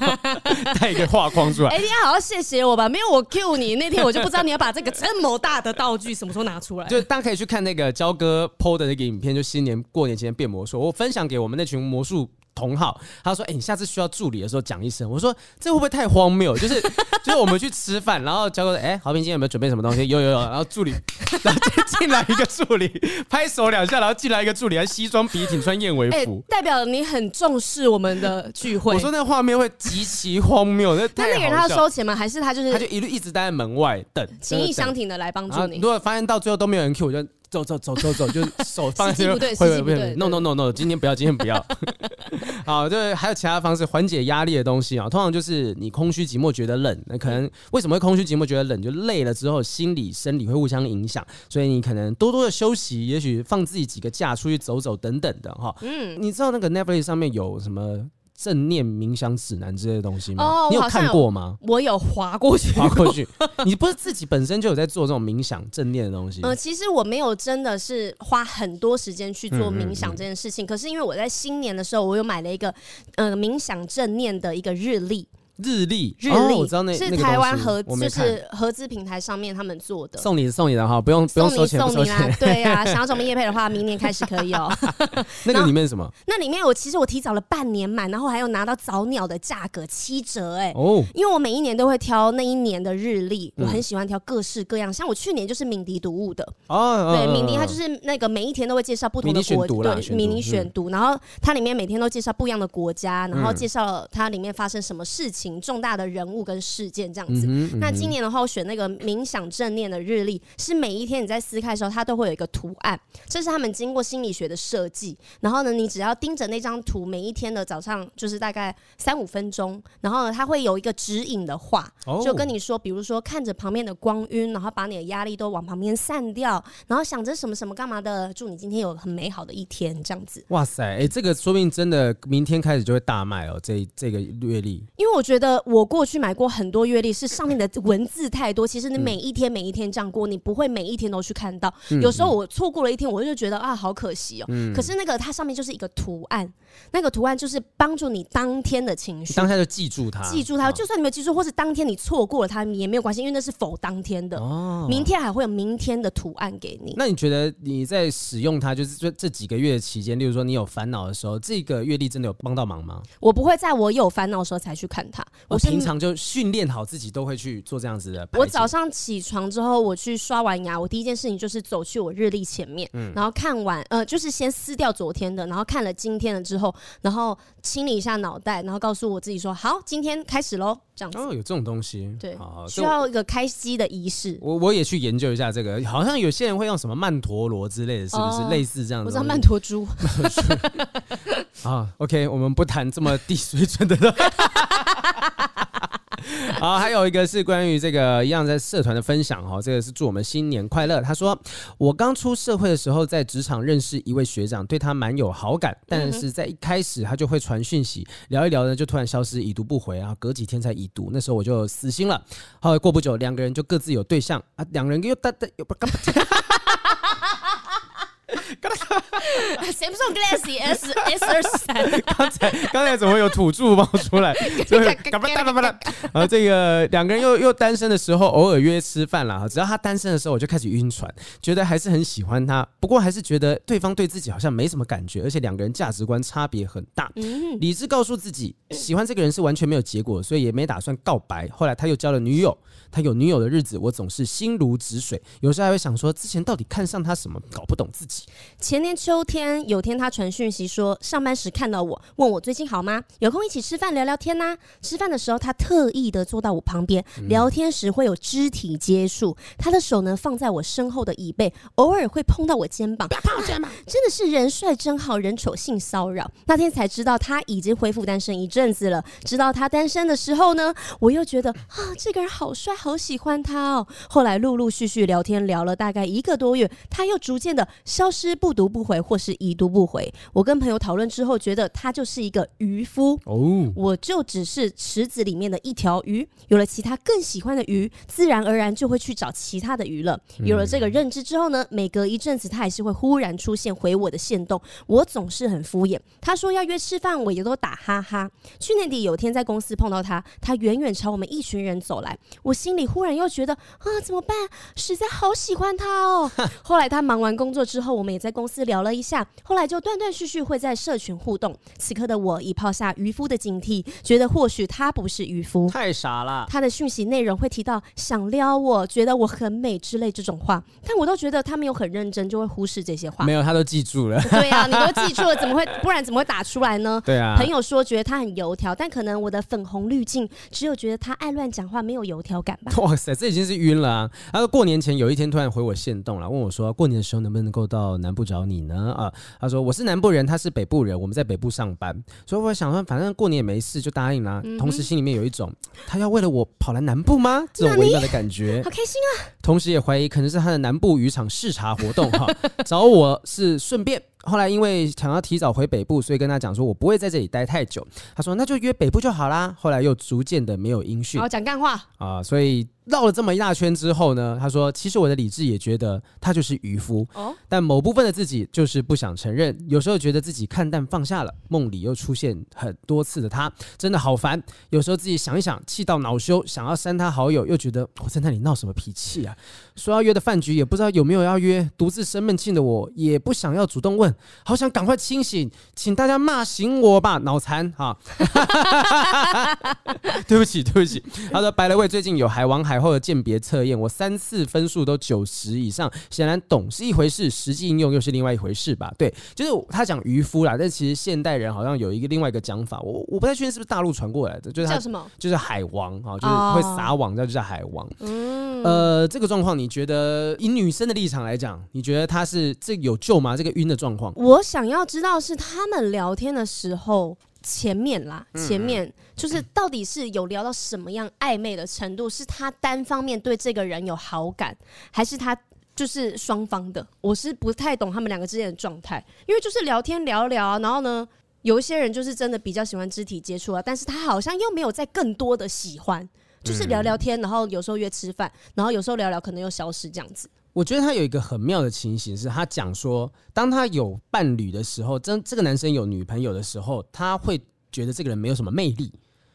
带一个画框出来，哎、欸，你要好好谢谢我吧，没有我 cue 你那天，我就不知道你要把这个这么大的道具什么时候拿出来。就大家可以去看那个焦哥 PO 的那个影片，就新年过年前变魔术，我分享给我们那群魔术。同好，他说：“哎、欸，你下次需要助理的时候讲一声。”我说：“这会不会太荒谬？就是 (laughs) 就是我们去吃饭，然后交个哎，豪平今天有没有准备什么东西？有有有。然后助理，(laughs) 然后就进来一个助理，拍手两下，然后进来一个助理，还西装笔挺，穿燕尾服、欸，代表你很重视我们的聚会。”我说：“那画面会极其荒谬。”那那那个人他要收钱吗？还是他就是他就一路一直待在门外等，情意相挺的来帮助你。如果发现到最后都没有人 Q，我就。走走走走走，就手 (laughs) 放在这边。会会会，no no no no，今天不要，今天不要。(laughs) (laughs) 好，就还有其他方式缓解压力的东西啊。通常就是你空虚寂寞觉得冷，那可能为什么会空虚寂寞觉得冷？就累了之后，心理生理会互相影响，所以你可能多多的休息，也许放自己几个假出去走走等等的哈。嗯，你知道那个 Netflix 上面有什么？正念冥想指南之类的东西吗？哦，你有看过吗？我有划过去，划过去。(laughs) 你不是自己本身就有在做这种冥想正念的东西？呃，其实我没有真的是花很多时间去做冥想这件事情。嗯嗯嗯，可是因为我在新年的时候，我有买了一个呃冥想正念的一个日历。日历，日历、哦，我知道那是台湾合就是合资平台上面他们做的，送你送你的哈，不用不用收钱，送你啦，(laughs) 对呀、啊，想要什么业配的话，明年开始可以哦。(laughs) 那个里面什么？(laughs) 那里面我其实我提早了半年买，然后还有拿到早鸟的价格七折哎、欸、哦，因为我每一年都会挑那一年的日历，我很喜欢挑各式各样，嗯、像我去年就是敏迪读物的。哦，对，敏迪它就是那个每一天都会介绍不同的国对，迷你选读，然后它里面每天都介绍不一样的国家，然后介绍它里面发生什么事情，重大的人物跟事件这样子。嗯嗯、那今年的话，我选那个冥想正念的日历，是每一天你在撕开的时候，它都会有一个图案，这是他们经过心理学的设计。然后呢，你只要盯着那张图，每一天的早上就是大概三五分钟，然后呢，它会有一个指引的话，就跟你说，比如说看着旁边的光晕，然后把你的压力都往旁边散掉，然后想着什么什么干嘛的，祝你今天有很美好的一天，这样子。哇塞，哎、欸，这个说不定真的明天开始就会大卖哦，这这个月历。因为我觉得我过去买过很多月历，是上面的文字太多，其实你每一天每一天这样过，你不会每一天都去看到。嗯、有时候我错过了一天，我就觉得啊，好可惜哦。嗯、可是那个它上面就是一个图案，那个图案就是帮助你当天的情绪，当下就记住它，记住它。就算你没有记住，或是当天你错过了它也没有关系，因为那是否当天的。哦，明天还会有明天的图案给你。那你觉得你在使用它，就是这这几个月期间，例如说你有烦恼的时候，这个月历真的有帮到忙吗？我不会在我有烦恼的时候才去看它，我平常就训练好自己都会去做这样子的。我早上起床之后，我去刷完牙，我第一件事情就是走去我日历前面，嗯，然后看完，呃，就是先撕掉昨天的，然后看了今天的之后，然后清理一下脑袋，然后告诉我自己说，好，今天开始喽，这样子。哦，有这种东西，对，需要一个开机的仪式。我我也去研究一下这个，好像有些人会用什么曼陀罗之类的，是不是类似这样子？我知道曼陀珠。(laughs) 啊，OK，我们不谈这么低水准的。(laughs) 好，还有一个是关于这个一样在社团的分享哈，这个是祝我们新年快乐。他说，我刚出社会的时候，在职场认识一位学长，对他蛮有好感，但是在一开始他就会传讯息聊一聊呢，就突然消失，已读不回啊，隔几天才已读，那时候我就死心了。后来过不久，两个人就各自有对象啊，两人又单单又不干 (laughs) (laughs) 谁不是用 Galaxy S S 二三？(laughs) 刚才刚才怎么会有土著冒出来？(laughs) 啊，这个两个人又又单身的时候，偶尔约吃饭了。只要他单身的时候，我就开始晕船，觉得还是很喜欢他。不过还是觉得对方对自己好像没什么感觉，而且两个人价值观差别很大。理智告诉自己，喜欢这个人是完全没有结果，所以也没打算告白。后来他又交了女友，他有女友的日子，我总是心如止水。有时候还会想说，之前到底看上他什么？搞不懂自己。前年秋天，有天他传讯息说，上班时看到我，问我最近好吗？有空一起吃饭聊聊天呐。吃饭的时候，他特意的坐到我旁边，聊天时会有肢体接触，他的手呢放在我身后的椅背，偶尔会碰到我肩膀。不要碰我肩膀！(laughs) 真的是人帅真好人丑性骚扰。那天才知道他已经恢复单身一阵子了。知道他单身的时候呢，我又觉得啊，这个人好帅，好喜欢他哦。后来陆陆续续聊天，聊了大概一个多月，他又逐渐的消失不读不回，或是已读不回。我跟朋友讨论之后，觉得他就是一个渔夫哦，我就只是池子里面的一条鱼。有了其他更喜欢的鱼，自然而然就会去找其他的鱼了。有了这个认知之后呢，每隔一阵子他还是会忽然出现回我的线动，我总是很敷衍。他说要约吃饭，我也都打哈哈。去年底有天在公司碰到他，他远远朝我们一群人走来，我心里忽然又觉得啊，怎么办？实在好喜欢他哦。(laughs) 后来他忙完工作之后，我们也在公司。聊了一下，后来就断断续续会在社群互动。此刻的我已抛下渔夫的警惕，觉得或许他不是渔夫，太傻了。他的讯息内容会提到想撩我，觉得我很美之类这种话，但我都觉得他没有很认真，就会忽视这些话。没有，他都记住了。(laughs) (laughs) 对啊，你都记住了，怎么会？不然怎么会打出来呢？对啊。朋友说觉得他很油条，但可能我的粉红滤镜只有觉得他爱乱讲话，没有油条感吧。哇塞，这已经是晕了啊！他说过年前有一天突然回我限动了，问我说过年的时候能不能够到南部找你。呢？啊，他说我是南部人，他是北部人，我们在北部上班，所以我想说，反正过年也没事，就答应了。嗯、同时心里面有一种，他要为了我跑来南部吗？这种微妙的感觉，好开心啊！同时也怀疑可能是他的南部渔场视察活动哈，(laughs) 找我是顺便。后来因为想要提早回北部，所以跟他讲说，我不会在这里待太久。他说那就约北部就好啦。后来又逐渐的没有音讯，好讲干话啊，所以绕了这么一大圈之后呢，他说：“其实我的理智也觉得他就是渔夫，哦，但某部分的自己就是不想承认。有时候觉得自己看淡放下了，梦里又出现很多次的他，真的好烦。有时候自己想一想，气到恼羞，想要删他好友，又觉得我在那里闹什么脾气啊？说要约的饭局也不知道有没有要约，独自生闷气的我也不想要主动问，好想赶快清醒，请大家骂醒我吧，脑残哈！(laughs) 对不起，对不起。他说白了位最近有海王海。”海后的鉴别测验，我三次分数都九十以上，显然懂是一回事，实际应用又是另外一回事吧？对，就是他讲渔夫啦，但其实现代人好像有一个另外一个讲法，我我不太确定是不是大陆传过来的，就是他叫什么？就是海王啊，就是会撒网，叫就叫海王。嗯，呃，这个状况你觉得以女生的立场来讲，你觉得他是这有救吗？这个晕的状况？我想要知道是他们聊天的时候。前面啦，前面就是到底是有聊到什么样暧昧的程度？是他单方面对这个人有好感，还是他就是双方的？我是不太懂他们两个之间的状态，因为就是聊天聊聊啊，然后呢，有一些人就是真的比较喜欢肢体接触啊，但是他好像又没有在更多的喜欢，就是聊聊天，然后有时候约吃饭，然后有时候聊聊可能又消失这样子。我觉得他有一个很妙的情形，是他讲说，当他有伴侣的时候，真这个男生有女朋友的时候，他会觉得这个人没有什么魅力。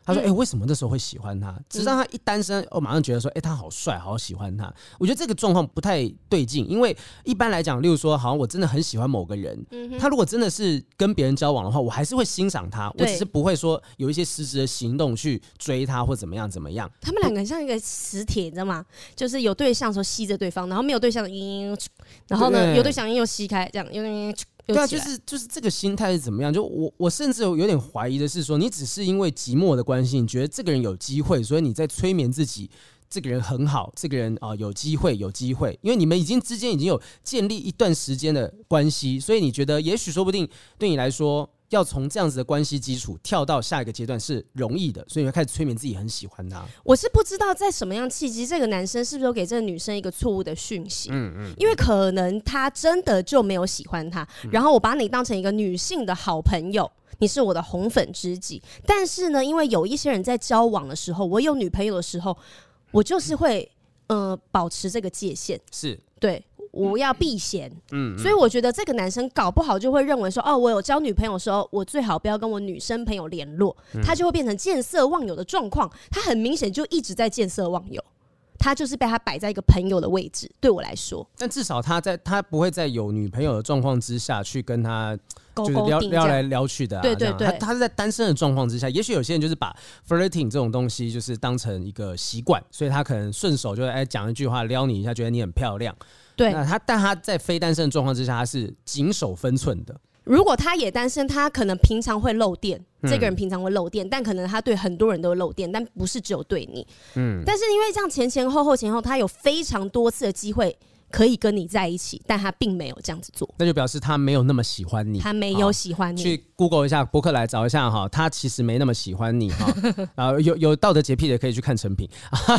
他说：“哎、欸，为什么那时候会喜欢他？直到他一单身，我马上觉得说，哎、欸，他好帅，好喜欢他。我觉得这个状况不太对劲，因为一般来讲，例如说，好像我真的很喜欢某个人，他如果真的是跟别人交往的话，我还是会欣赏他，我只是不会说有一些实质的行动去追他或怎么样怎么样。他们两个很像一个磁铁，你知道吗？就是有对象的时候吸着对方，然后没有对象的，然后呢，有对象又吸开，这样，对啊，就是就是这个心态是怎么样？就我我甚至有有点怀疑的是说，你只是因为寂寞的关系，你觉得这个人有机会，所以你在催眠自己，这个人很好，这个人啊、呃、有机会有机会，因为你们已经之间已经有建立一段时间的关系，所以你觉得也许说不定对你来说。要从这样子的关系基础跳到下一个阶段是容易的，所以你会开始催眠自己很喜欢他。我是不知道在什么样契机，这个男生是不是有给这个女生一个错误的讯息？嗯嗯，因为可能他真的就没有喜欢他，然后我把你当成一个女性的好朋友，你是我的红粉知己。但是呢，因为有一些人在交往的时候，我有女朋友的时候，我就是会呃保持这个界限，是对。我要避嫌，嗯，所以我觉得这个男生搞不好就会认为说，哦，我有交女朋友的时候，我最好不要跟我女生朋友联络，他就会变成见色忘友的状况。他很明显就一直在见色忘友，他就是被他摆在一个朋友的位置。对我来说，但至少他在他不会在有女朋友的状况之下去跟他就是撩撩来撩去的，对对对，他他是在单身的状况之下，也许有些人就是把 flirting 这种东西就是当成一个习惯，所以他可能顺手就哎讲一句话撩你一下，觉得你很漂亮。对，那他，但他在非单身的状况之下，他是谨守分寸的。如果他也单身，他可能平常会漏电。这个人平常会漏电，但可能他对很多人都会漏电，但不是只有对你。嗯。但是因为这样前前后后前后，他有非常多次的机会。可以跟你在一起，但他并没有这样子做，那就表示他没有那么喜欢你。他没有喜欢你。去 Google 一下博客来找一下哈，他其实没那么喜欢你哈。(laughs) 然后有有道德洁癖的可以去看成品 (laughs) 啊。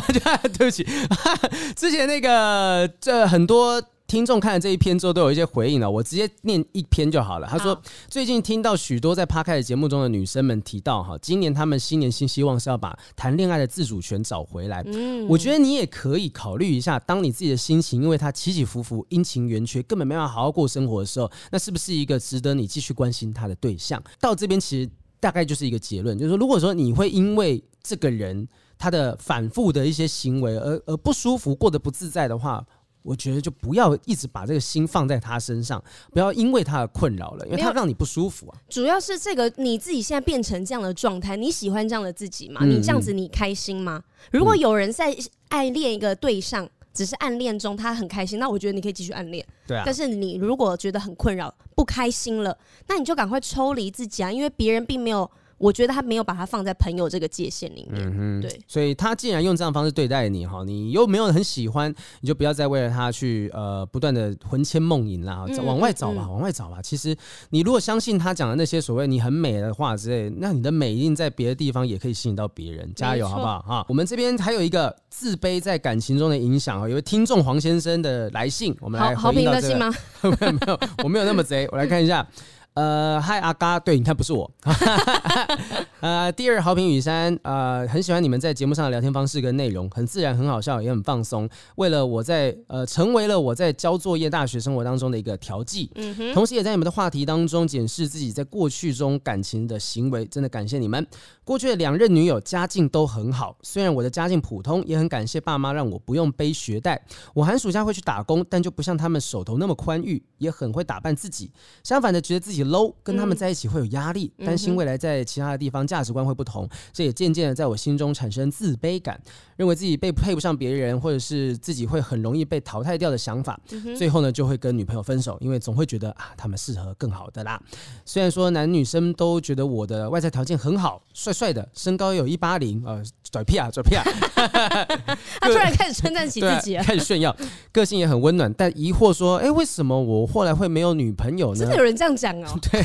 对不起，(laughs) 之前那个这很多。听众看了这一篇之后都有一些回应了，我直接念一篇就好了。他说，最近听到许多在 Podcast 节目中的女生们提到，哈，今年他们新年新希望是要把谈恋爱的自主权找回来。嗯，我觉得你也可以考虑一下，当你自己的心情因为他起起伏伏、阴晴圆缺，根本没办法好好过生活的时候，那是不是一个值得你继续关心他的对象？到这边其实大概就是一个结论，就是说，如果说你会因为这个人他的反复的一些行为而而不舒服、过得不自在的话。我觉得就不要一直把这个心放在他身上，不要因为他的困扰了，因为他让你不舒服啊。主要是这个你自己现在变成这样的状态，你喜欢这样的自己吗？你这样子你开心吗？如果有人在爱恋一个对象，只是暗恋中他很开心，那我觉得你可以继续暗恋。对啊。但是你如果觉得很困扰、不开心了，那你就赶快抽离自己啊，因为别人并没有。我觉得他没有把他放在朋友这个界限里面，嗯，对，所以他既然用这样方式对待你哈，你又没有很喜欢，你就不要再为了他去呃不断的魂牵梦萦啦，往外找吧，往外找吧。其实你如果相信他讲的那些所谓你很美的话之类，那你的美一定在别的地方也可以吸引到别人。加油，好不好哈？我们这边还有一个自卑在感情中的影响啊，有位听众黄先生的来信，我们来。好，好评的信吗？(laughs) 没有没有，我没有那么贼，我来看一下。呃，嗨阿嘎，对，你看不是我。(laughs) 呃，第二好评雨山，呃，很喜欢你们在节目上的聊天方式跟内容，很自然，很好笑，也很放松。为了我在呃，成为了我在交作业大学生活当中的一个调剂，嗯哼，同时也在你们的话题当中检视自己在过去中感情的行为，真的感谢你们。过去的两任女友家境都很好，虽然我的家境普通，也很感谢爸妈让我不用背学贷。我寒暑假会去打工，但就不像他们手头那么宽裕，也很会打扮自己。相反的，觉得自己 low，跟他们在一起会有压力，担心未来在其他的地方价值观会不同，这也渐渐的在我心中产生自卑感，认为自己被配不上别人，或者是自己会很容易被淘汰掉的想法。最后呢，就会跟女朋友分手，因为总会觉得啊，他们适合更好的啦。虽然说男女生都觉得我的外在条件很好，帅帅。的，身高有一八零，呃，拽屁啊，(laughs) 拽屁啊！(laughs) 他突然开始称赞起自己了，开始炫耀，个性也很温暖，但疑惑说，哎，为什么我后来会没有女朋友呢？真的有人这样讲哦？(laughs) 对，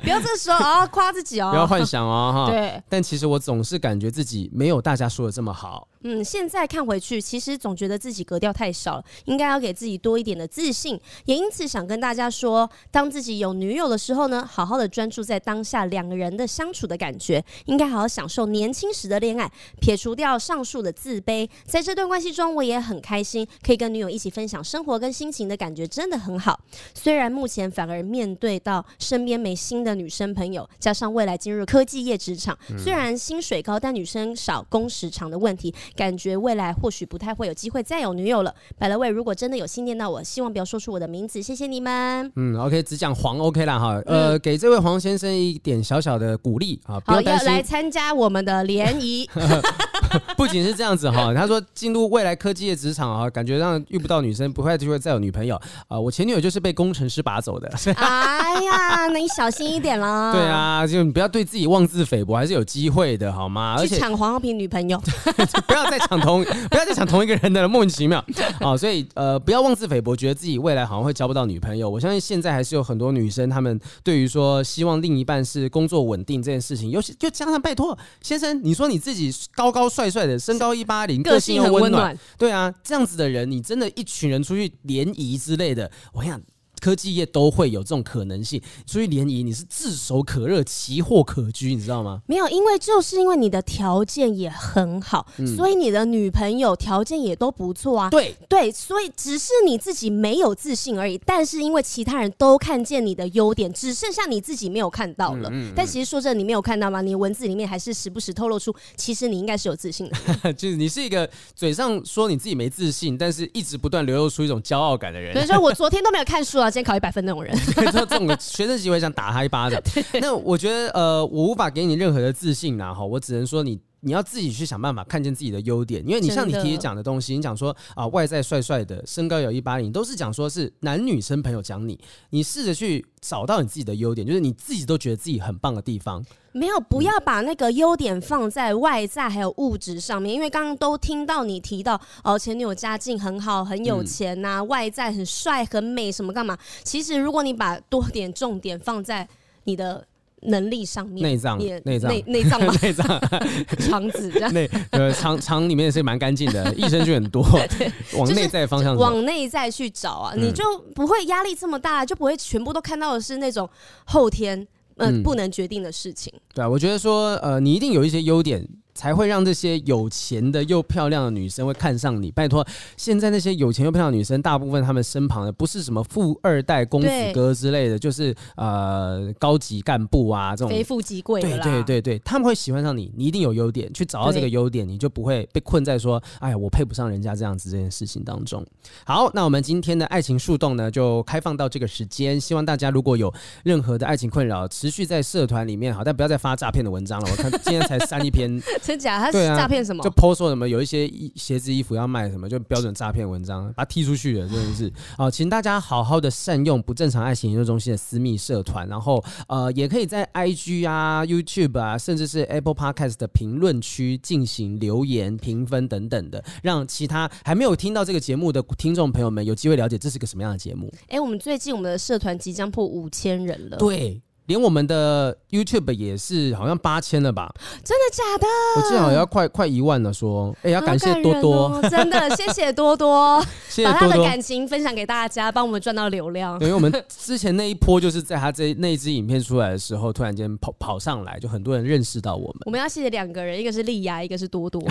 不要这个时候啊夸自己哦，不要幻想哦，哈。对，但其实我总是感觉自己没有大家说的这么好。嗯，现在看回去，其实总觉得自己格调太少了，应该要给自己多一点的自信。也因此想跟大家说，当自己有女友的时候呢，好好的专注在当下两个人的相处的感觉，应该好好享受年轻时的恋爱，撇除掉上述的自卑。在这段关系中，我也很开心，可以跟女友一起分享生活跟心情的感觉真的很好。虽然目前反而面对到身边没新的女生朋友，加上未来进入科技业职场，虽然薪水高，但女生少、工时长的问题。感觉未来或许不太会有机会再有女友了。By the way，如果真的有心念到我，希望不要说出我的名字，谢谢你们。嗯，OK，只讲黄 OK 啦哈。呃，给这位黄先生一点小小的鼓励啊，不要担心。好，要来参加我们的联谊。(laughs) (laughs) 不仅是这样子哈，他说进入未来科技业职场啊，感觉让遇不到女生，不会就会再有女朋友啊。我前女友就是被工程师拔走的。(laughs) 哎呀，那你小心一点啦。对啊，就你不要对自己妄自菲薄，还是有机会的好吗？去抢黄浩平女朋友，(laughs) 不要再抢同，不要再抢同一个人的了，莫名其妙啊。所以呃，不要妄自菲薄，觉得自己未来好像会交不到女朋友。我相信现在还是有很多女生，她们对于说希望另一半是工作稳定这件事情，尤其就加上拜托先生，你说你自己高高帅帅的，身高一八零，个性又温暖，对啊，这样子的人，你真的一群人出去联谊之类的，我想。科技业都会有这种可能性，所以联谊你是炙手可热、奇货可居，你知道吗？没有，因为就是因为你的条件也很好，嗯、所以你的女朋友条件也都不错啊。对对，所以只是你自己没有自信而已。但是因为其他人都看见你的优点，只剩下你自己没有看到了。嗯嗯嗯，但其实说真的，你没有看到吗？你文字里面还是时不时透露出，其实你应该是有自信的。(laughs) 就是你是一个嘴上说你自己没自信，但是一直不断流露出一种骄傲感的人。所以说我昨天都没有看书啊。今天考一百分那种人，(laughs) 这这种学生行为想打他一巴掌。(laughs) 那我觉得呃，我无法给你任何的自信呐，哈，我只能说你你要自己去想办法看见自己的优点，因为你像你提讲的东西，你讲说啊外在帅帅的，身高有一八零，都是讲说是男女生朋友讲你，你试着去找到你自己的优点，就是你自己都觉得自己很棒的地方。没有，不要把那个优点放在外在还有物质上面，因为刚刚都听到你提到哦，前女友家境很好，很有钱呐、啊，嗯、外在很帅很美，什么干嘛？其实如果你把多点重点放在你的能力上面，内脏、内脏、内脏、内脏、(laughs) (laughs) 肠子这样，内呃肠肠里面也是蛮干净的，(laughs) 益生菌很多，对往内在方向往内在去找啊，嗯、你就不会压力这么大，就不会全部都看到的是那种后天。嗯，不能决定的事情。对啊，我觉得说，呃，你一定有一些优点。才会让这些有钱的又漂亮的女生会看上你。拜托，现在那些有钱又漂亮的女生，大部分她们身旁的不是什么富二代、公子哥之类的，就是呃高级干部啊这种。非富即贵。对对对对，他们会喜欢上你，你一定有优点，去找到这个优点，你就不会被困在说，哎呀，我配不上人家这样子这件事情当中。好，那我们今天的爱情树洞呢，就开放到这个时间。希望大家如果有任何的爱情困扰，持续在社团里面好，但不要再发诈骗的文章了。我看今天才删一篇。(laughs) 真假？他是诈骗什么？就 po 说什么有一些鞋子衣服要卖什么，就标准诈骗文章，把他踢出去了，真的是。(laughs) 啊，请大家好好的善用不正常爱情研究中心的私密社团，然后呃，也可以在 IG 啊、YouTube 啊，甚至是 Apple Podcast 的评论区进行留言、评分等等的，让其他还没有听到这个节目的听众朋友们有机会了解这是个什么样的节目。哎、欸，我们最近我们的社团即将破五千人了。对。连我们的 YouTube 也是好像八千了吧？真的假的？我记得好像要快快一万了。说，哎、欸，要感谢多多，哦、真的 (laughs) 谢谢多多，谢谢多多，把他的感情分享给大家，帮我们赚到流量。因为我们之前那一波就是在他这那一支影片出来的时候，突然间跑跑上来，就很多人认识到我们。我们要谢谢两个人，一个是丽雅，一个是多多。(laughs)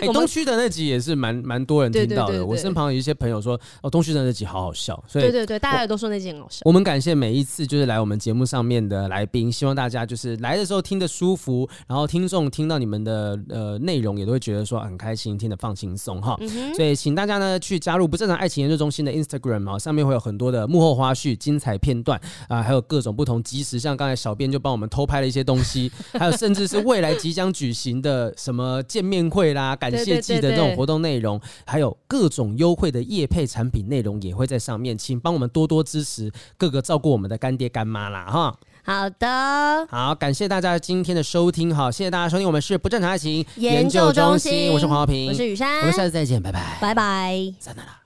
哎、(laughs) 欸，东区的那集也是蛮蛮多人听到的。我身旁有一些朋友说，哦，东区的那集好好笑。所以，对对对，大家也都说那集很好笑。我们感谢每一次就是来我们节目上面的来宾。希望大家就是来的时候听得舒服，然后听众听到你们的呃内容也都会觉得说很开心，听得放轻松哈。嗯、所以请大家呢去加入不正常爱情研究中心的 Instagram 啊，上面会有很多的幕后花絮、精彩片段啊，还有各种不同即时，像刚才小编就帮我们偷拍了一些东西，(laughs) 还有甚至是未来即将举行的什么见面会啦、感谢季的这种活动内容，还有各种优惠的业配产品内容也会在上面，请帮我们多多支持各个照顾我们的干爹干妈啦哈。好的，好，感谢大家今天的收听，好，谢谢大家收听，我们是不正常爱情研究中心，我是黄浩平，我是雨珊，我们下次再见，拜拜，拜拜，再见了。